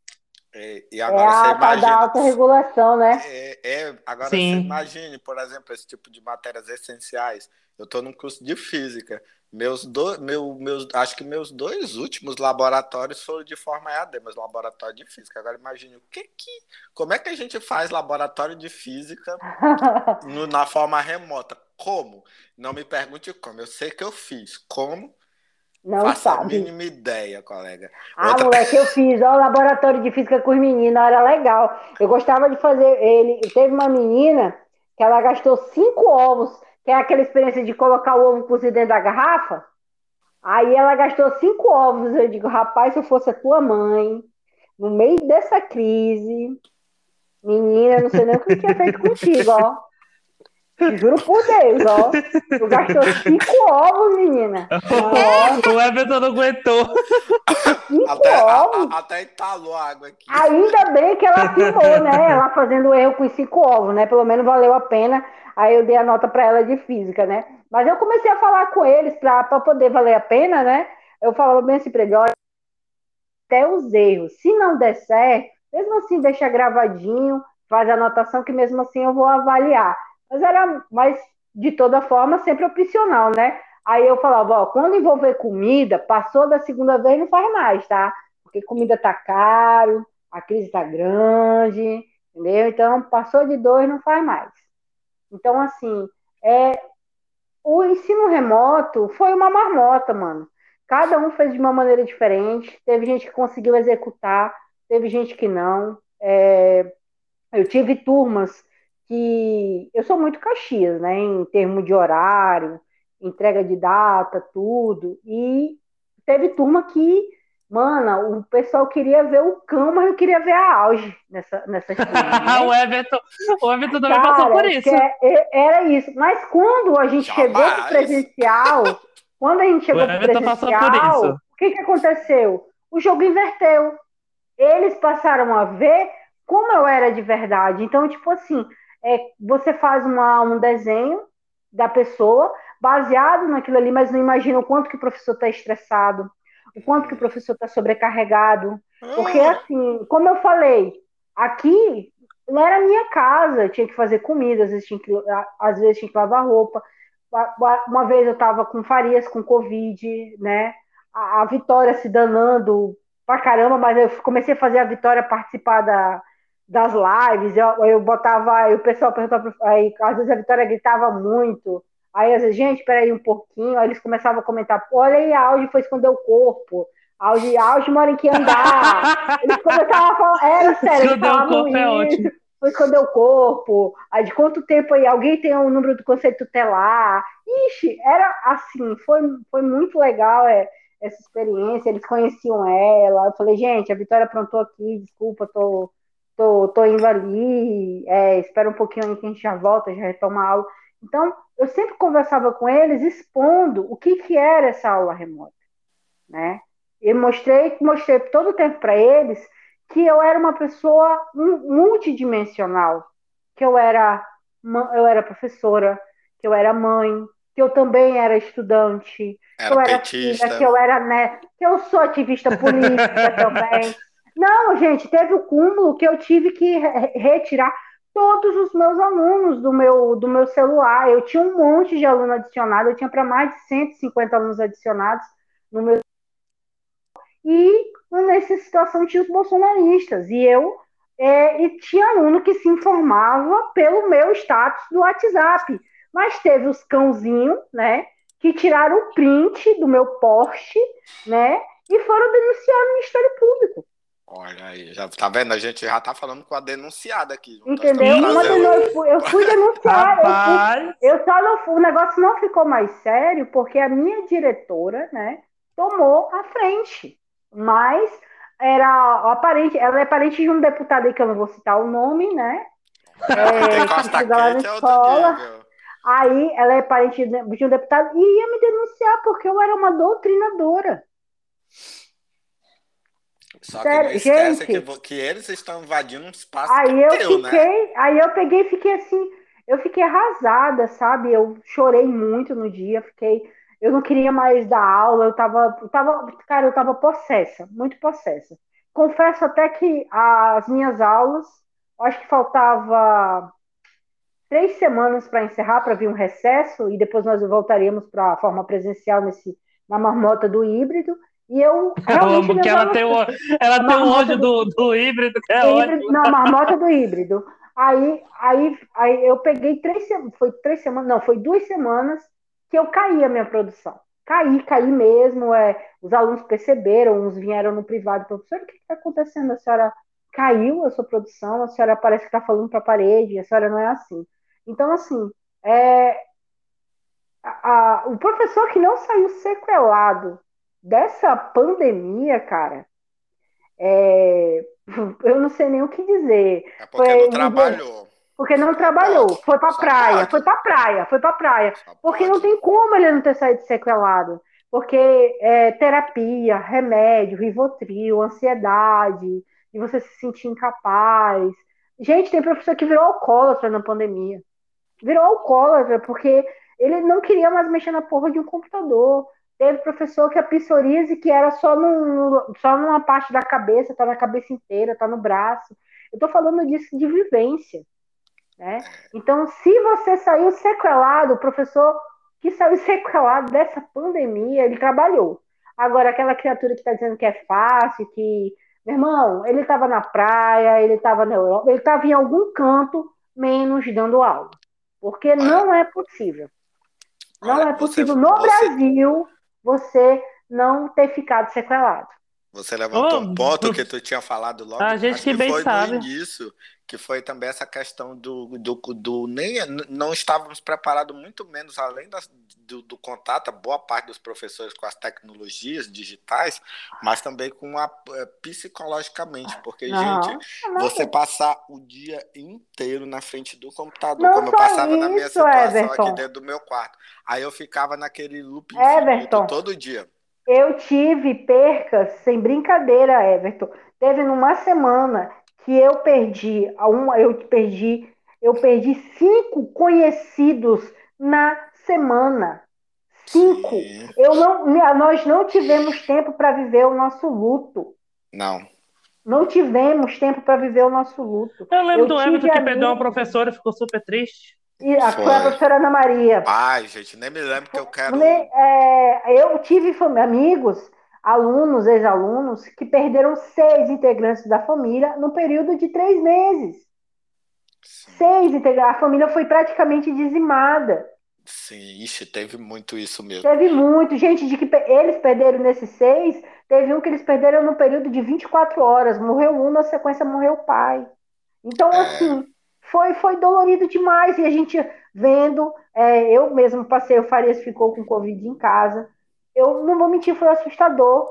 C: É, e agora é você imagina.
B: da autorregulação, né?
C: É, é agora Sim. você imagine, por exemplo, esse tipo de matérias essenciais. Eu estou num curso de física. Meus dois, meu, meus, acho que meus dois últimos laboratórios foram de forma EAD, mas laboratório de física. Agora imagine o que que, como é que a gente faz laboratório de física no, na forma remota? Como? Não me pergunte como. Eu sei que eu fiz. Como?
B: Não
C: Faço
B: sabe.
C: a mínima ideia, colega.
B: Ah, Outra... moleque, eu fiz, ó, o laboratório de física com os meninos, era legal. Eu gostava de fazer ele. Teve uma menina que ela gastou cinco ovos, que é aquela experiência de colocar o ovo cozido dentro da garrafa. Aí ela gastou cinco ovos. Eu digo, rapaz, se eu fosse a tua mãe, no meio dessa crise, menina, não sei nem o que eu tinha feito contigo, ó. Juro por Deus, ó. Tu gastou cinco ovos, menina.
A: o Everton não aguentou.
B: Cinco
C: até,
B: ovos.
C: A, até entalou a água aqui.
B: Ainda bem que ela filmou, né? Ela fazendo erro com cinco ovos, né? Pelo menos valeu a pena. Aí eu dei a nota para ela de física, né? Mas eu comecei a falar com eles para poder valer a pena, né? Eu falava bem assim para ele, olha, até os erros. Se não der certo, mesmo assim deixa gravadinho, faz a anotação que mesmo assim eu vou avaliar. Mas era, mas de toda forma, sempre opcional, né? Aí eu falava, ó, quando envolver comida, passou da segunda vez, não faz mais, tá? Porque comida tá caro, a crise tá grande, entendeu? Então, passou de dois, não faz mais. Então, assim, é, o ensino remoto foi uma marmota, mano. Cada um fez de uma maneira diferente. Teve gente que conseguiu executar, teve gente que não. É, eu tive turmas que eu sou muito Caxias, né, em termos de horário, entrega de data, tudo, e teve turma que, mano, o pessoal queria ver o cão, mas eu queria ver a auge nessa, nessa turma, né?
A: o Everton, o Everton também Cara, passou por isso.
B: É, é, era isso, mas quando a gente Jamais. chegou pro presencial, quando a gente chegou pro presencial, o que que aconteceu? O jogo inverteu. Eles passaram a ver como eu era de verdade. Então, tipo assim, é, você faz uma, um desenho da pessoa, baseado naquilo ali, mas não imagina o quanto que o professor está estressado, o quanto que o professor está sobrecarregado. Porque,
C: Ah.
B: assim, como eu falei, aqui não era a minha casa, eu tinha que fazer comida, às vezes tinha que, às vezes tinha que lavar roupa. Uma vez eu estava com Farias, com Covid, né? A, a Vitória se danando pra caramba, mas eu comecei a fazer a Vitória participar da, das lives, eu, eu botava, aí o pessoal perguntava, aí às vezes a Vitória gritava muito, aí às vezes, gente, peraí um pouquinho, aí eles começavam a comentar, olha aí, a Auge foi esconder o corpo, Auge, Auge mora em que andar, eles começavam a falar, era sério, eles falavam
A: corpo é ótimo.
B: isso, foi esconder o corpo, aí de quanto tempo aí, alguém tem o número do conceito tutelar, ixi, era assim, foi, foi muito legal, é, essa experiência, eles conheciam ela, eu falei, gente, a Vitória aprontou aqui, desculpa, tô tô, tô indo ali, é, espera um pouquinho aí que a gente já volta, já retoma a aula. Então, eu sempre conversava com eles expondo o que, que era essa aula remota, né? Eu mostrei, mostrei todo o tempo para eles que eu era uma pessoa multidimensional, que eu era, eu era professora, que eu era mãe, que eu também era estudante,
C: Era
B: que eu era
C: petista.
B: filha, que eu era né, que eu sou ativista política também. Não, gente, teve o cúmulo que eu tive que re- retirar todos os meus alunos do meu, do meu celular. Eu tinha um monte de aluno adicionado, eu tinha para mais de 150 alunos adicionados no meu. E nessa situação tinha os bolsonaristas. E eu é, e tinha aluno que se informava pelo meu status do WhatsApp. Mas teve os cãozinhos, né? Que tiraram o print do meu post, né? E foram denunciar no Ministério Público.
C: Olha aí, já tá vendo? A gente já tá falando com a denunciada aqui.
B: Entendeu?
C: trazendo-
B: eu fui, eu fui denunciar. eu fui- Eu só não fui, o negócio não ficou mais sério porque a minha diretora, né, tomou a frente. Mas era aparente, ela é parente de um deputado aí que eu não vou citar o nome, né? É,
C: Costa
B: lá na
C: é.
B: Aí ela é parente de de um deputado e ia me denunciar porque eu era uma doutrinadora.
C: Só que
B: Sério,
C: esquece
B: gente.
C: que, que eles estão invadindo um espaço
B: Aí
C: que
B: eu
C: teu, né?
B: fiquei, aí eu peguei e fiquei assim, eu fiquei arrasada, sabe? Eu chorei muito no dia, fiquei, eu não queria mais dar aula, eu tava, eu tava, cara, eu tava possessa, muito possessa. Confesso até que as minhas aulas, acho que faltava três semanas para encerrar, para vir um recesso, e depois nós voltaríamos para a forma presencial nesse, na marmota do híbrido. E eu
A: eu
B: realmente
A: amo que
B: minhas
A: ela tem, o, ela tem um ódio do, do híbrido, que é
B: do
A: ótimo.
B: híbrido, não, marmota do híbrido. Aí, aí, aí eu peguei três semanas, foi três semanas, não, foi duas semanas que eu caí a minha produção. Caí, caí mesmo. É, os alunos perceberam, uns vieram no privado, professor, o que está acontecendo? A senhora caiu a sua produção, a senhora parece que está falando para a parede, a senhora não é assim. Então, assim, é, a- a- o professor que não saiu sequelado dessa pandemia, cara, é, eu não sei nem o que dizer.
C: É porque
B: Foi-
C: não trabalhou.
B: Porque não trabalhou, foi pra praia, foi pra praia, foi pra praia. Porque não tem como ele não ter saído sequelado. Porque é, terapia, remédio, rivotril, ansiedade, de você se sentir incapaz. Gente, tem professor que virou alcoólatra na pandemia. Virou alcoólatra porque ele não queria mais mexer na porra de um computador. Teve professor que a psoríase que era só, no, só numa parte da cabeça, tá na cabeça inteira, tá no braço. Eu tô falando disso de vivência. Né? Então, se você saiu sequelado, o professor que saiu sequelado dessa pandemia, ele trabalhou. Agora, aquela criatura que está dizendo que é fácil, que, meu irmão, ele estava na praia, ele estava na Europa, ele estava em algum canto, menos dando aula. Porque não é possível. Não é possível no Brasil você não ter ficado sequelado.
C: Você levantou
A: Ô,
C: um ponto que tu tinha falado logo.
A: A gente
C: acho
A: que bem
C: foi
A: sabe.
C: no início, que foi também essa questão do, do, do nem não estávamos preparados muito menos além das, do, do contato, a boa parte dos professores com as tecnologias digitais, mas também com a eh, psicologicamente, porque
B: Não,
C: gente,
B: não.
C: você passar o dia inteiro na frente do computador,
B: Não
C: como eu passava na minha
B: isso,
C: situação
B: Everton.
C: aqui dentro do meu quarto. Aí eu ficava naquele loop todo dia.
B: Eu tive percas, sem brincadeira, Everton. Teve numa semana que eu perdi, uma, eu perdi, eu perdi cinco conhecidos na semana. Cinco. Eu não, nós não tivemos tempo para viver o nosso luto.
C: Não.
B: Não tivemos tempo para viver o nosso luto.
A: Eu lembro eu do Everton que perdeu uma professora e ficou super triste.
B: E a, foi. foi a professora Ana Maria.
C: Ai, gente, nem me lembro que eu quero.
B: É, eu tive amigos, alunos, ex-alunos, que perderam seis integrantes da família no período de três meses. Sim. Seis integrantes. A família foi praticamente dizimada.
C: Sim, ixi, teve muito isso mesmo.
B: Teve muito. Gente, de que eles perderam nesses seis, teve um que eles perderam no período de 24 horas. Morreu um, na sequência morreu o pai. Então, é... assim, foi, foi dolorido demais. E a gente vendo, é, eu mesmo passei, o Farias ficou com Covid em casa. Eu não vou mentir, foi assustador.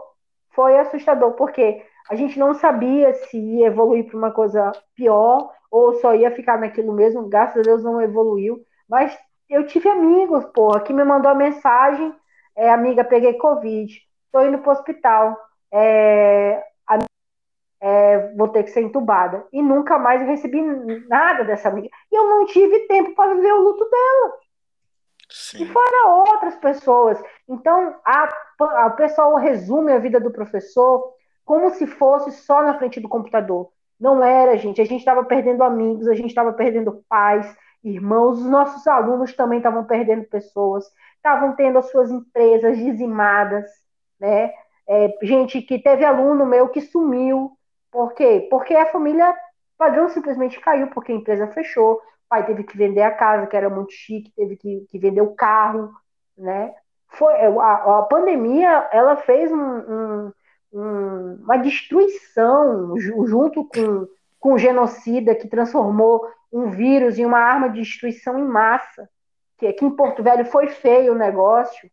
B: Foi assustador, porque a gente não sabia se ia evoluir para uma coisa pior ou só ia ficar naquilo mesmo. Graças a Deus não evoluiu. Mas eu tive amigos, porra, que me mandou a mensagem, é, amiga, peguei Covid, tô indo pro hospital, é, é, vou ter que ser entubada. E nunca mais recebi nada dessa amiga. E eu não tive tempo para viver o luto dela. Sim. E fora outras pessoas. Então, a, a, o pessoal resume a vida do professor como se fosse só na frente do computador. Não era, gente. A gente estava perdendo amigos, a gente estava perdendo pais, irmãos, os nossos alunos também estavam perdendo pessoas, estavam tendo as suas empresas dizimadas, né? É, gente que teve aluno meu que sumiu. Por quê? Porque a família padrão simplesmente caiu, porque a empresa fechou, o pai teve que vender a casa, que era muito chique, teve que, que vender o carro, né? Foi, é, a, a pandemia, ela fez um, um, um, uma destruição junto com, com o genocida que transformou um vírus e uma arma de destruição em massa. Que aqui em Porto Velho foi feio o negócio,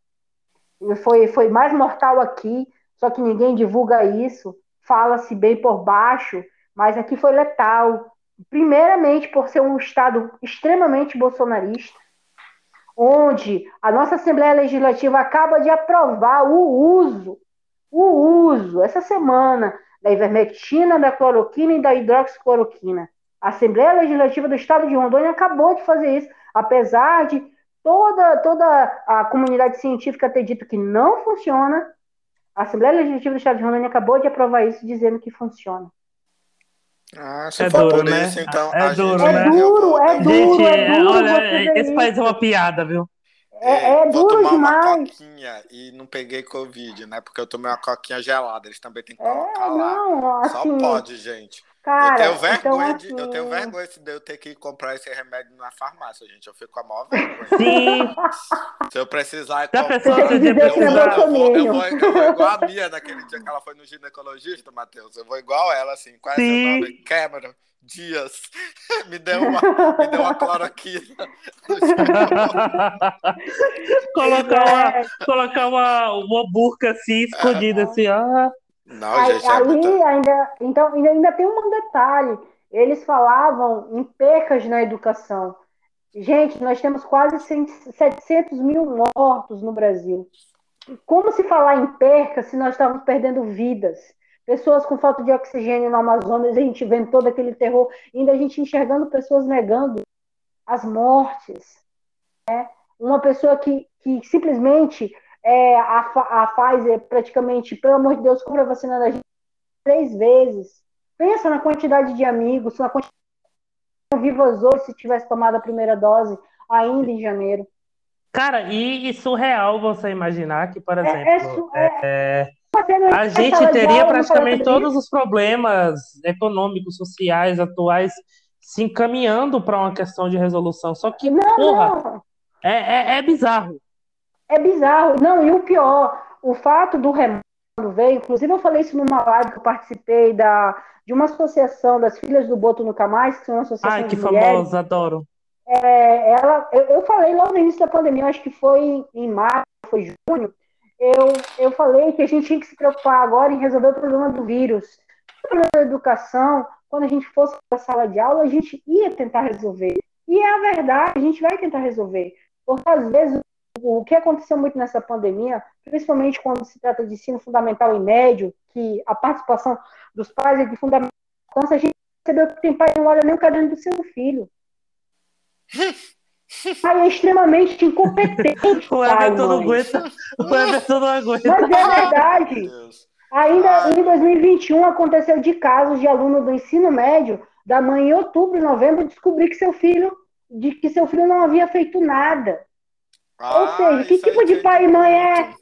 B: foi, foi mais mortal aqui, só que ninguém divulga isso, fala-se bem por baixo, mas aqui foi letal. Primeiramente por ser um Estado extremamente bolsonarista, onde a nossa Assembleia Legislativa acaba de aprovar o uso, o uso, essa semana, da ivermectina, da cloroquina e da hidroxicloroquina. A Assembleia Legislativa do Estado de Rondônia acabou de fazer isso, apesar de toda, toda a comunidade científica ter dito que não funciona. A Assembleia Legislativa do Estado de Rondônia acabou de aprovar isso, dizendo que funciona.
C: Ah, se é for duro, por né? isso, então.
A: É duro,
B: gente... né? É duro, é duro, gente, é duro.
A: Olha, esse país é uma piada, viu?
B: É, é, é
C: vou
B: duro
C: tomar
B: demais.
C: uma coquinha e não peguei Covid, né? Porque eu tomei uma coquinha gelada. Eles também têm que colocar é, lá.
B: Não, assim,
C: Só pode, gente.
B: Cara,
C: eu tenho vergonha,
B: então,
C: de,
B: assim...
C: eu tenho vergonha de eu ter que comprar esse remédio na farmácia, gente. Eu fico com a maior vergonha.
A: Sim.
C: Se eu precisar comprar, eu, eu, vou, eu, vou, eu vou igual a Bia naquele dia que ela foi no ginecologista, Matheus. Eu vou igual ela, assim. Qual é
A: Sim.
C: seu nome? Cameron. Dias. me deu uma, me deu uma cloroquina.
A: colocar uma, colocar uma, uma burca assim, escondida, assim, ah.
C: Não,
B: Aí,
C: gente, é
B: ali ainda, então, ainda, tem um detalhe. Eles falavam em percas na educação. Gente, nós temos quase 700 mil mortos no Brasil. Como se falar em percas se nós estamos perdendo vidas? Pessoas com falta de oxigênio no Amazonas, a gente vendo todo aquele terror, ainda a gente enxergando pessoas negando as mortes. Né? Uma pessoa que, que simplesmente é, a, a Pfizer praticamente, pelo amor de Deus, compra vacina da gente três vezes. Pensa na quantidade de amigos, na quantidade de vivas hoje se tivesse tomado a primeira dose ainda em janeiro.
A: Cara, e, e surreal você imaginar que, por
B: É, é
A: exemplo,
B: su-
A: é- é, a gente teria praticamente todos os problemas econômicos, sociais, atuais se encaminhando para uma questão de resolução. Só que,
B: Não,
A: porra,
B: não.
A: é, é, é bizarro.
B: É bizarro. Não, e o pior, o fato do remoto veio, inclusive eu falei isso numa live que eu participei da, de uma associação das Filhas do Boto Nunca Mais, que é uma associação
A: Ai, que
B: de mulheres.
A: famosa, adoro.
B: É, ela, eu, eu falei logo no início da pandemia, acho que foi em março, foi junho, eu, eu falei que a gente tinha que se preocupar agora em resolver o problema do vírus. O problema da educação, quando a gente fosse para a sala de aula, a gente ia tentar resolver. E é a verdade, a gente vai tentar resolver. Porque às vezes o que aconteceu muito nessa pandemia, principalmente quando se trata de ensino fundamental e médio, que a participação dos pais é de fundamental importância, a gente percebeu que tem pai que não olha nem o caderno do seu filho. pai é extremamente incompetente.
A: o Everton não aguenta. O Everton não aguenta.
B: Mas é verdade. Ainda em 2021 aconteceu de casos de aluno do ensino médio da mãe em outubro, novembro, descobrir que seu filho, de que seu filho não havia feito nada. Ah, Ou seja, que tipo de pai e mãe é?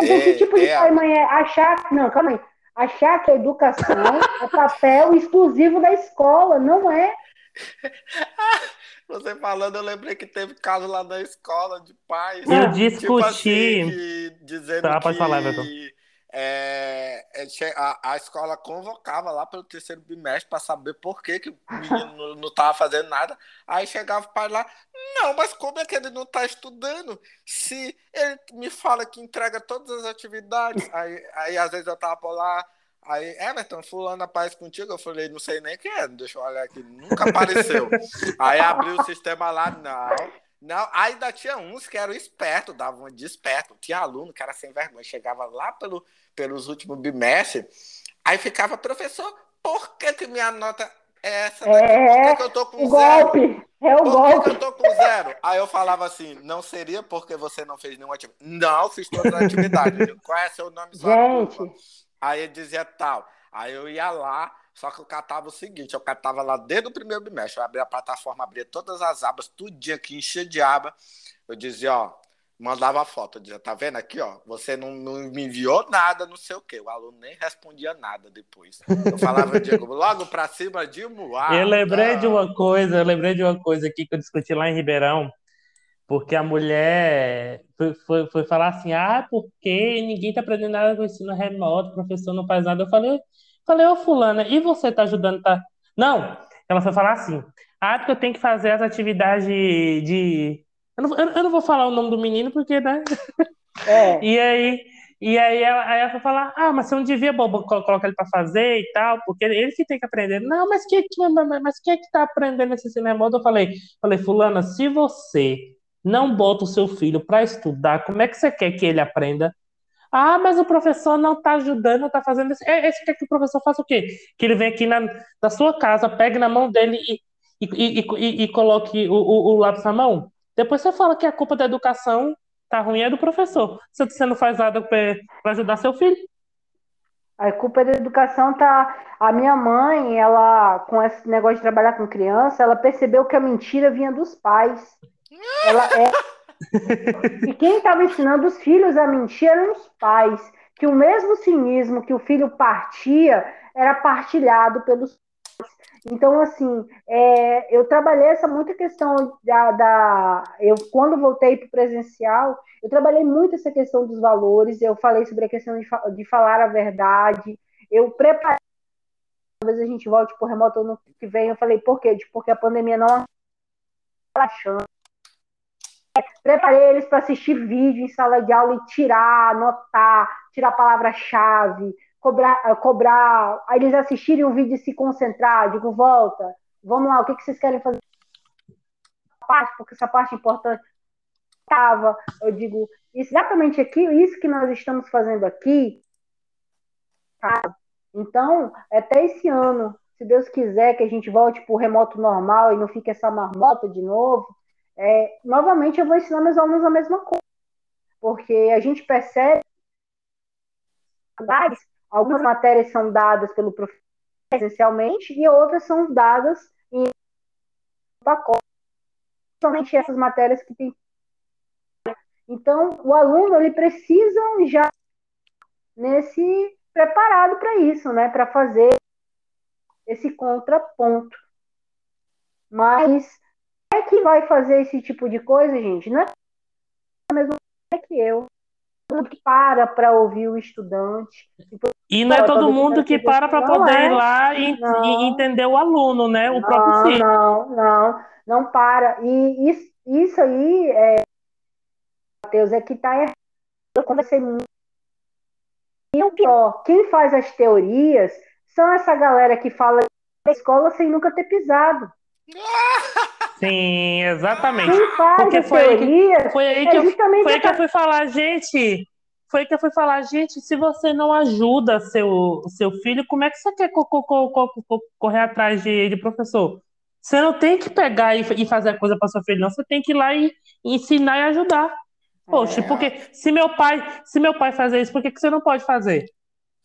B: é que tipo de é... pai e mãe é achar. Não, calma aí. Achar que a educação é papel exclusivo da escola, não é.
C: Você falando, eu lembrei que teve caso lá da escola de pais.
A: Eu discuti. Tipo assim,
C: que, dizendo tá,
A: pode
C: que,
A: falar, Everton
C: é, é a, a, escola convocava lá pelo terceiro bimestre para saber por que, que o menino não estava fazendo nada. Aí chegava o pai lá, não, mas como é que ele não está estudando? Se ele me fala que entrega todas as atividades, aí, aí às vezes eu tava por lá, aí, Everton, fulano aparece contigo, eu falei, não sei nem quem é, deixa eu olhar aqui, nunca apareceu. aí abriu o sistema lá, não. Não, ainda tinha uns que eram espertos, davam de esperto. Tinha aluno que era sem vergonha, chegava lá pelo, pelos últimos bimestres, aí ficava, professor, por que, que minha nota é essa daqui? É, por que, que eu tô com zero?
B: Golpe. É o
C: por
B: golpe.
C: que, que eu tô com zero? Aí eu falava assim, não seria porque você não fez nenhuma atividade. Não, fiz todas as atividades. Qual é seu nome?
B: Sua Gente.
C: Aí ele dizia tal. Aí eu ia lá, só que eu catava o seguinte, eu catava lá desde o primeiro bimestre, eu abria a plataforma, abria todas as abas, tudinho aqui, enchia de aba. Eu dizia, ó, mandava a foto, eu dizia, tá vendo aqui, ó, você não, não me enviou nada, não sei o quê. O aluno nem respondia nada depois. Eu falava, Diego, logo pra cima de moar.
A: Eu lembrei de uma coisa, eu lembrei de uma coisa aqui que eu discuti lá em Ribeirão, porque a mulher foi, foi, foi falar assim, ah, porque ninguém tá aprendendo nada com o ensino remoto, o professor não faz nada. Eu falei, Falei, ô fulana, e você tá ajudando? Tá... Não, ela foi falar assim, ah, porque eu tenho que fazer as atividades de... Eu, não, eu não vou falar o nome do menino, porque, né? É. E aí, e aí ela, aí ela foi falar, ah, mas você não devia colocar ele para fazer e tal, porque ele que tem que aprender. Não, mas que, mas que é que tá aprendendo esse cinema? Eu falei, falei, fulana, se você não bota o seu filho para estudar, como é que você quer que ele aprenda? Ah, mas o professor não está ajudando, não está fazendo isso. É, esse quer que o professor faça o quê? Que ele venha aqui na, na sua casa, pegue na mão dele e, e, e, e, e coloque o, o, o, lápis na mão? Depois você fala que a culpa da educação tá ruim é do professor. Se você não faz nada para ajudar seu filho.
B: A culpa da educação tá. A minha mãe, ela, com esse negócio de trabalhar com criança, ela percebeu que a mentira vinha dos pais. Ela é. E quem estava ensinando os filhos a mentir eram os pais, que o mesmo cinismo que o filho partia era partilhado pelos pais. Então, assim, é, eu trabalhei essa muita questão da, da eu quando voltei para o presencial, eu trabalhei muito essa questão dos valores, eu falei sobre a questão de, de falar a verdade, eu preparei talvez a gente volte para o remoto ano que vem, eu falei, por quê? Porque a pandemia não relaxando preparei eles para assistir vídeo em sala de aula e tirar, anotar, tirar palavra-chave, cobrar, eh, cobrar, eles assistirem o vídeo e se concentrar, digo, volta, vamos lá, o que, que vocês querem fazer? Porque essa parte importante. Tava, eu digo, exatamente aqui, isso que nós estamos fazendo aqui, tá? Então, até esse ano, se Deus quiser que a gente volte para o remoto normal e não fique essa marmota de novo, é, novamente eu vou ensinar meus alunos a mesma coisa, porque a gente percebe algumas matérias são dadas pelo professor essencialmente e outras são dadas em pacote, somente essas matérias que tem. Então, o aluno ele precisa já nesse preparado para isso, né, para fazer esse contraponto. Mas é que vai fazer esse tipo de coisa, gente? Não é a mesma coisa que eu. Todo que para para ouvir o estudante.
A: E não é todo mundo que para para poder é. ir lá e, e, entender o aluno, né? O
B: não,
A: próprio filho.
B: Não, não, não para. E isso, isso aí, é, Matheus, é que está errado. Eu conversei muito. E o pior, quem faz as teorias são essa galera que fala da escola sem nunca ter pisado.
A: Sim, exatamente. Porque foi aí, que, foi aí que, é eu, foi que eu fui falar, gente. Foi aí que eu fui falar, gente, se você não ajuda seu, seu filho, como é que você quer co co co correr atrás de, de professor? Você não tem que pegar e, e fazer a coisa para sua filha, não. Você tem que ir lá e, e ensinar e ajudar. Poxa,
B: É.
A: porque se meu pai, se meu pai fazer isso, por que, que você não pode fazer?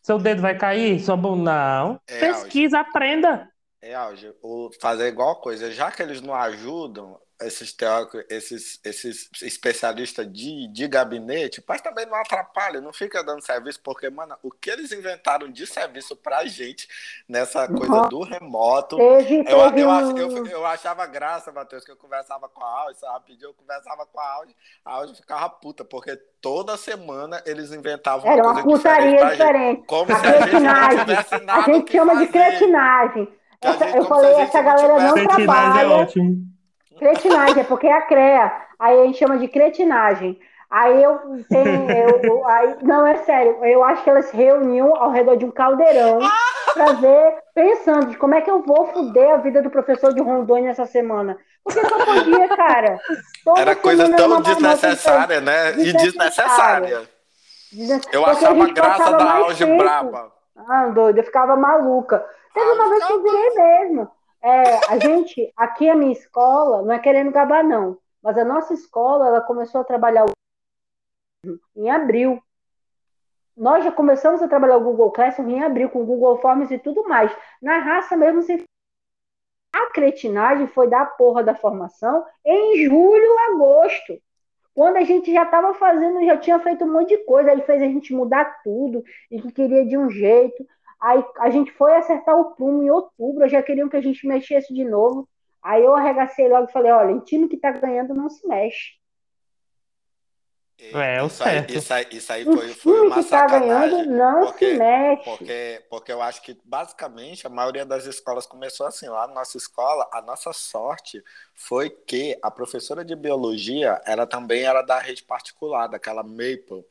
A: Seu dedo vai cair? Sua bunda não.
C: É,
A: Pesquisa, aprenda.
C: É, Alge, o fazer igual coisa, já que eles não ajudam, esses teóricos, esses, esses especialistas de, de gabinete, mas também não atrapalha, não fica dando serviço, porque, mano, o que eles inventaram de serviço pra gente nessa coisa do remoto.
B: Teve,
C: Eu,
B: teve
C: eu, eu, eu achava graça, Matheus, que eu conversava com a Audi, só rapidinho, eu conversava com a Audi, a Audi ficava puta, porque toda semana eles inventavam
B: Era
C: uma
B: uma putaria
C: diferente
B: diferente.
C: Como
B: A
C: se a gente não
B: cretinagem.
C: tivesse
B: A
C: nada o
B: gente chama de
C: fazer.
B: cretinagem.
C: A
B: Essa- eu
C: a
B: falei, essa
C: não
B: galera não
C: tivesse-
A: Cretinagem é
B: trabalha.
A: ótimo.
B: Cretinagem, é porque é a CREA. Aí a gente chama de cretinagem. Aí eu tenho. eu- eu- aí, não, é sério. Eu acho que elas se reuniam ao redor de um caldeirão pra ver, pensando de como é que eu vou foder a vida do professor de Rondônia essa semana. Porque só podia, cara. Toda
C: Era coisa tão desnecessária, né? E desnecessária.
B: diferente.
C: Eu
B: Porque a
C: achava
B: gente
C: graça
B: passava
C: da auge
B: tempo.
C: braba.
B: Ah, doido, eu ficava maluca. Teve uma vez que eu virei mesmo. É, a gente, aqui a minha escola, não é querendo gabar, não, mas a nossa escola, ela começou a trabalhar em abril. Nós já começamos a trabalhar o Google Classroom em abril, com o Google Forms e tudo mais. Na raça mesmo, sem... a cretinagem foi da porra da formação em julho, agosto. Quando a gente já estava fazendo, já tinha feito um monte de coisa, aí fez a gente mudar tudo e que queria de um jeito. Aí a gente foi acertar o prumo em outubro, já queriam que a gente mexesse de novo. Aí eu arregacei logo e falei: olha, em time que tá ganhando não se mexe.
A: É, o
C: isso, aí,
A: certo.
C: isso aí, isso aí foi, foi
B: time
C: uma
B: que tá ganhando
C: sacanagem.
B: não
C: porque-
B: se mexe.
C: Porque, porque eu acho que, basicamente, a maioria das escolas começou assim. Lá na nossa escola, a nossa sorte foi que a professora de biologia, ela também era da rede particular, daquela Maple.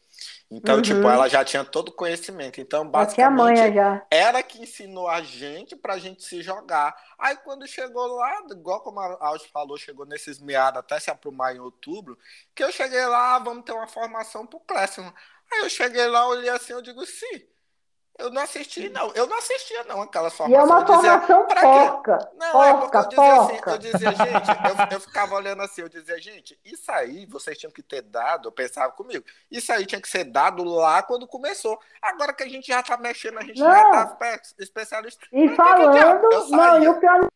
C: Então,
B: Uhum.
C: tipo, ela já tinha todo o conhecimento. Então, basicamente, ela que ensinou a gente pra gente se jogar. Aí quando chegou lá, igual como a Alves falou, chegou nesses meados até se aprumar em outubro, que eu cheguei lá, ah, vamos ter uma formação pro Classroom. Aí eu cheguei lá, olhei assim, eu digo, sim. Eu não assisti, não. Eu não assistia, não, aquelas
B: E é uma
C: Eu dizia,
B: formação
C: pra quê?
B: porca.
C: Não, é porque
B: Porca,
C: eu dizia assim,
B: porca.
C: eu dizia, gente, eu, eu ficava olhando assim, eu dizia, gente, isso aí vocês tinham que ter dado, eu pensava comigo, isso aí tinha que ser dado lá quando começou. Agora que a gente já tá mexendo, a gente já
B: Não.
C: tá espe- especialista.
B: E falando, não, e o pior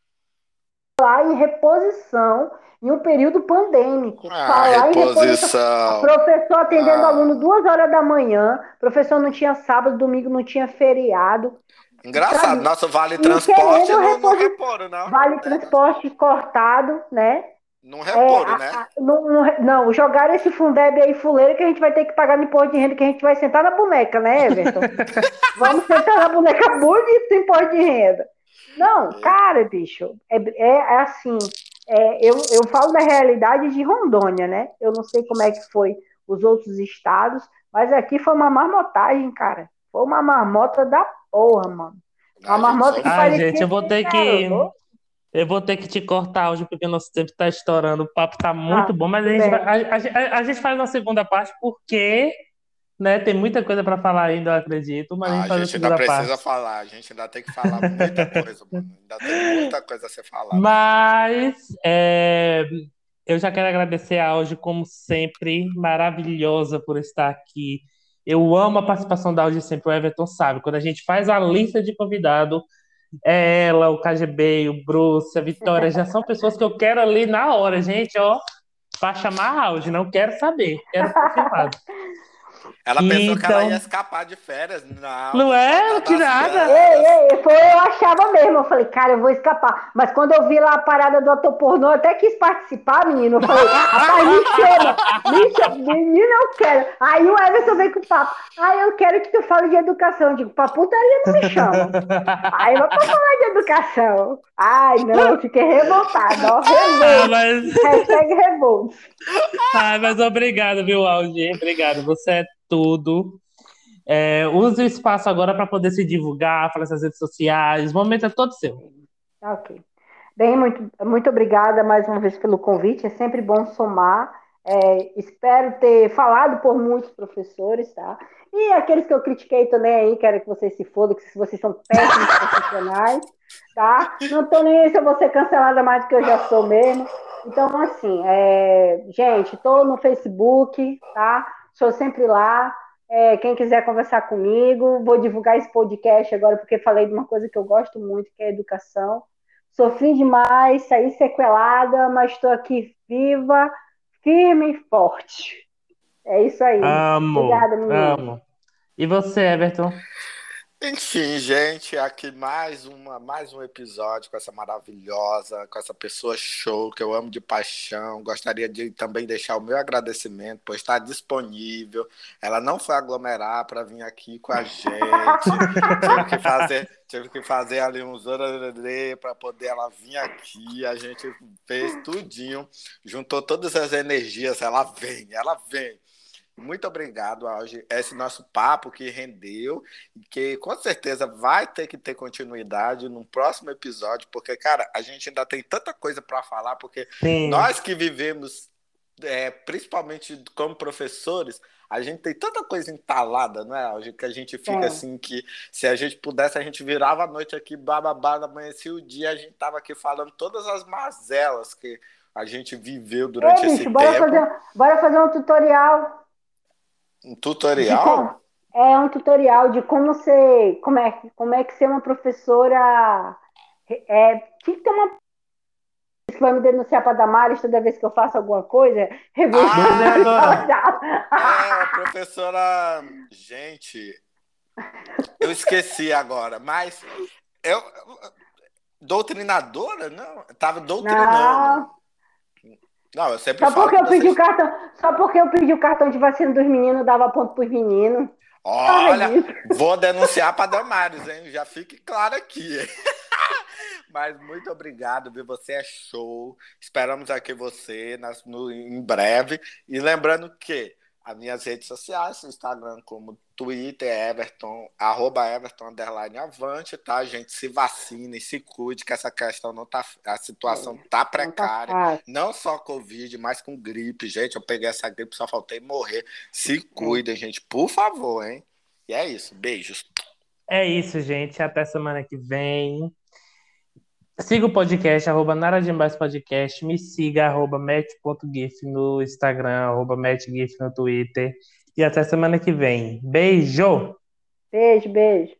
B: falar em reposição em um período pandêmico.
C: Ah,
B: falar em reposição.
C: reposição.
B: Professor atendendo
C: Ah.
B: aluno duas horas da manhã, professor não tinha sábado, domingo não tinha feriado,
C: Engraçado, nosso vale transporte não, não
B: reposi-
C: reporam, não.
B: vale transporte cortado, né?
C: Não
B: É,
C: reporam,
B: a-
C: né?
B: a- não, não, não, jogaram esse Fundeb aí fuleiro que a gente vai ter que pagar no imposto de renda, que a gente vai sentar na boneca, né, Everton? Vamos sentar na boneca bonito do imposto de renda. Não, cara, bicho, é, é, é assim, é, eu, eu falo da realidade de Rondônia, né? Eu não sei como é que foi os outros estados, mas aqui foi uma marmotagem, cara. Foi uma marmota da porra, mano. A
C: A
B: marmota que
A: Ah,
B: parecia
A: gente, eu vou ter que- Eu vou ter que te cortar hoje porque o nosso tempo está estourando. O papo tá muito
B: Ah,
A: bom, mas a gente, vai- a, a- a gente faz uma segunda parte porque né, tem muita coisa para falar ainda, eu acredito, mas a
C: Ah,
A: gente
C: a
A: faz a
C: gente ainda precisa
A: parte.
C: falar, a gente ainda tem que falar muita coisa, mano. Ainda tem muita coisa a ser falada.
A: Mas é, eu já quero agradecer a Auge, como sempre, maravilhosa por estar aqui. Eu amo a participação da Auge sempre, o Everton sabe. Quando a gente faz a lista de convidado, é ela, o KGB, o Bruce, a Vitória, já são pessoas que eu quero ali na hora, gente, ó, para chamar a Auge. Não quero saber, quero confirmado.
C: Ela pensou que ela
A: Então-
C: ia escapar de férias. Não,
A: Não é?
C: tá
A: Que nada.
B: Ei, ei, foi eu achava mesmo. Eu falei, cara, eu vou escapar. Mas quando eu vi lá a parada do ator pornô, eu até quis participar, menino. Eu falei, rapaz, me chama, me chama, menino, eu quero. Aí o Everson veio com o papo. Ah, eu quero que tu fale de educação. Eu digo, pra putaria não me chama. Aí vai pra falar de educação. Ai, não, eu fiquei revoltada, ó.
A: Ah,
B: Revolta.
A: mas,
B: Hashtag revolta.
A: ah, mas obrigado, viu, Auge? Obrigado, você é tudo. É, use o espaço agora para poder se divulgar, falar nas redes sociais. O momento é todo seu.
B: Tá, Ok. Bem, muito, muito obrigada mais uma vez pelo convite. É sempre bom somar. É, espero ter falado por muitos professores, tá? E aqueles que eu critiquei também aí, quero que vocês se fodam, que vocês são péssimos profissionais, tá? Não tô nem aí se eu vou ser cancelada mais do que eu já sou mesmo. Então, assim, é, gente, tô no Facebook, tá? Sou sempre lá. É, quem quiser conversar comigo, vou divulgar esse podcast agora, porque falei de uma coisa que eu gosto muito, que é educação. Sofri demais, saí sequelada, mas estou aqui viva, firme e forte. É isso aí.
A: Amo. Obrigada, menino. Amo. E você, Everton?
C: Enfim, gente, aqui mais uma, mais um episódio com essa maravilhosa, com essa pessoa show que eu amo de paixão. Gostaria de também deixar o meu agradecimento por estar disponível. Ela não foi aglomerar para vir aqui com a gente. tive que fazer, tive que fazer ali uns para poder ela vir aqui. A gente fez tudinho, juntou todas as energias. Ela vem, ela vem. Muito obrigado, Alge. Esse nosso papo que rendeu e que com certeza vai ter que ter continuidade no próximo episódio, porque, cara, a gente ainda tem tanta coisa para falar, porque Sim. nós que vivemos, é, principalmente como professores, a gente tem tanta coisa entalada, não é, Alge? Que a gente fica é. assim que se a gente pudesse, a gente virava a noite aqui, bababá, amanhecia o dia, a gente tava aqui falando todas as mazelas que a gente viveu durante Ei, esse
B: bora
C: tempo.
B: Fazer, bora fazer um tutorial
C: um tutorial?
B: É um tutorial de como ser, como é, como é que ser uma professora. É, tinha que ter uma que vai me denunciar para Damares toda vez que eu faço alguma coisa.
C: Ah, é, professora. Gente, eu esqueci agora, mas eu. Doutrinadora? Não, tava doutrinando. Não. Não, eu sempre
B: só
C: falo
B: porque eu vocês... pedi o cartão, Só porque eu pedi o cartão de vacina dos meninos, dava ponto pros meninos.
C: Olha, vou denunciar para Damares, hein? Já fique claro aqui. Mas muito obrigado, viu? Você é show. Esperamos aqui você nas, no, em breve. E lembrando que as minhas redes sociais, Instagram como Twitter, Everton, arroba Everton, underline avante, tá, gente? Se vacine, se cuide, que essa questão não tá, a situação é, tá precária, não, tá não só Covid, mas com gripe, gente, eu peguei essa gripe, só faltei morrer, se cuidem, é. gente, por favor, hein? E é isso, beijos.
A: É isso, gente, até semana que vem. Siga o podcast, arroba Nara Podcast, me siga, arroba match.gif no Instagram, arroba matchgif no Twitter. E até semana que vem. Beijo!
B: Beijo, beijo.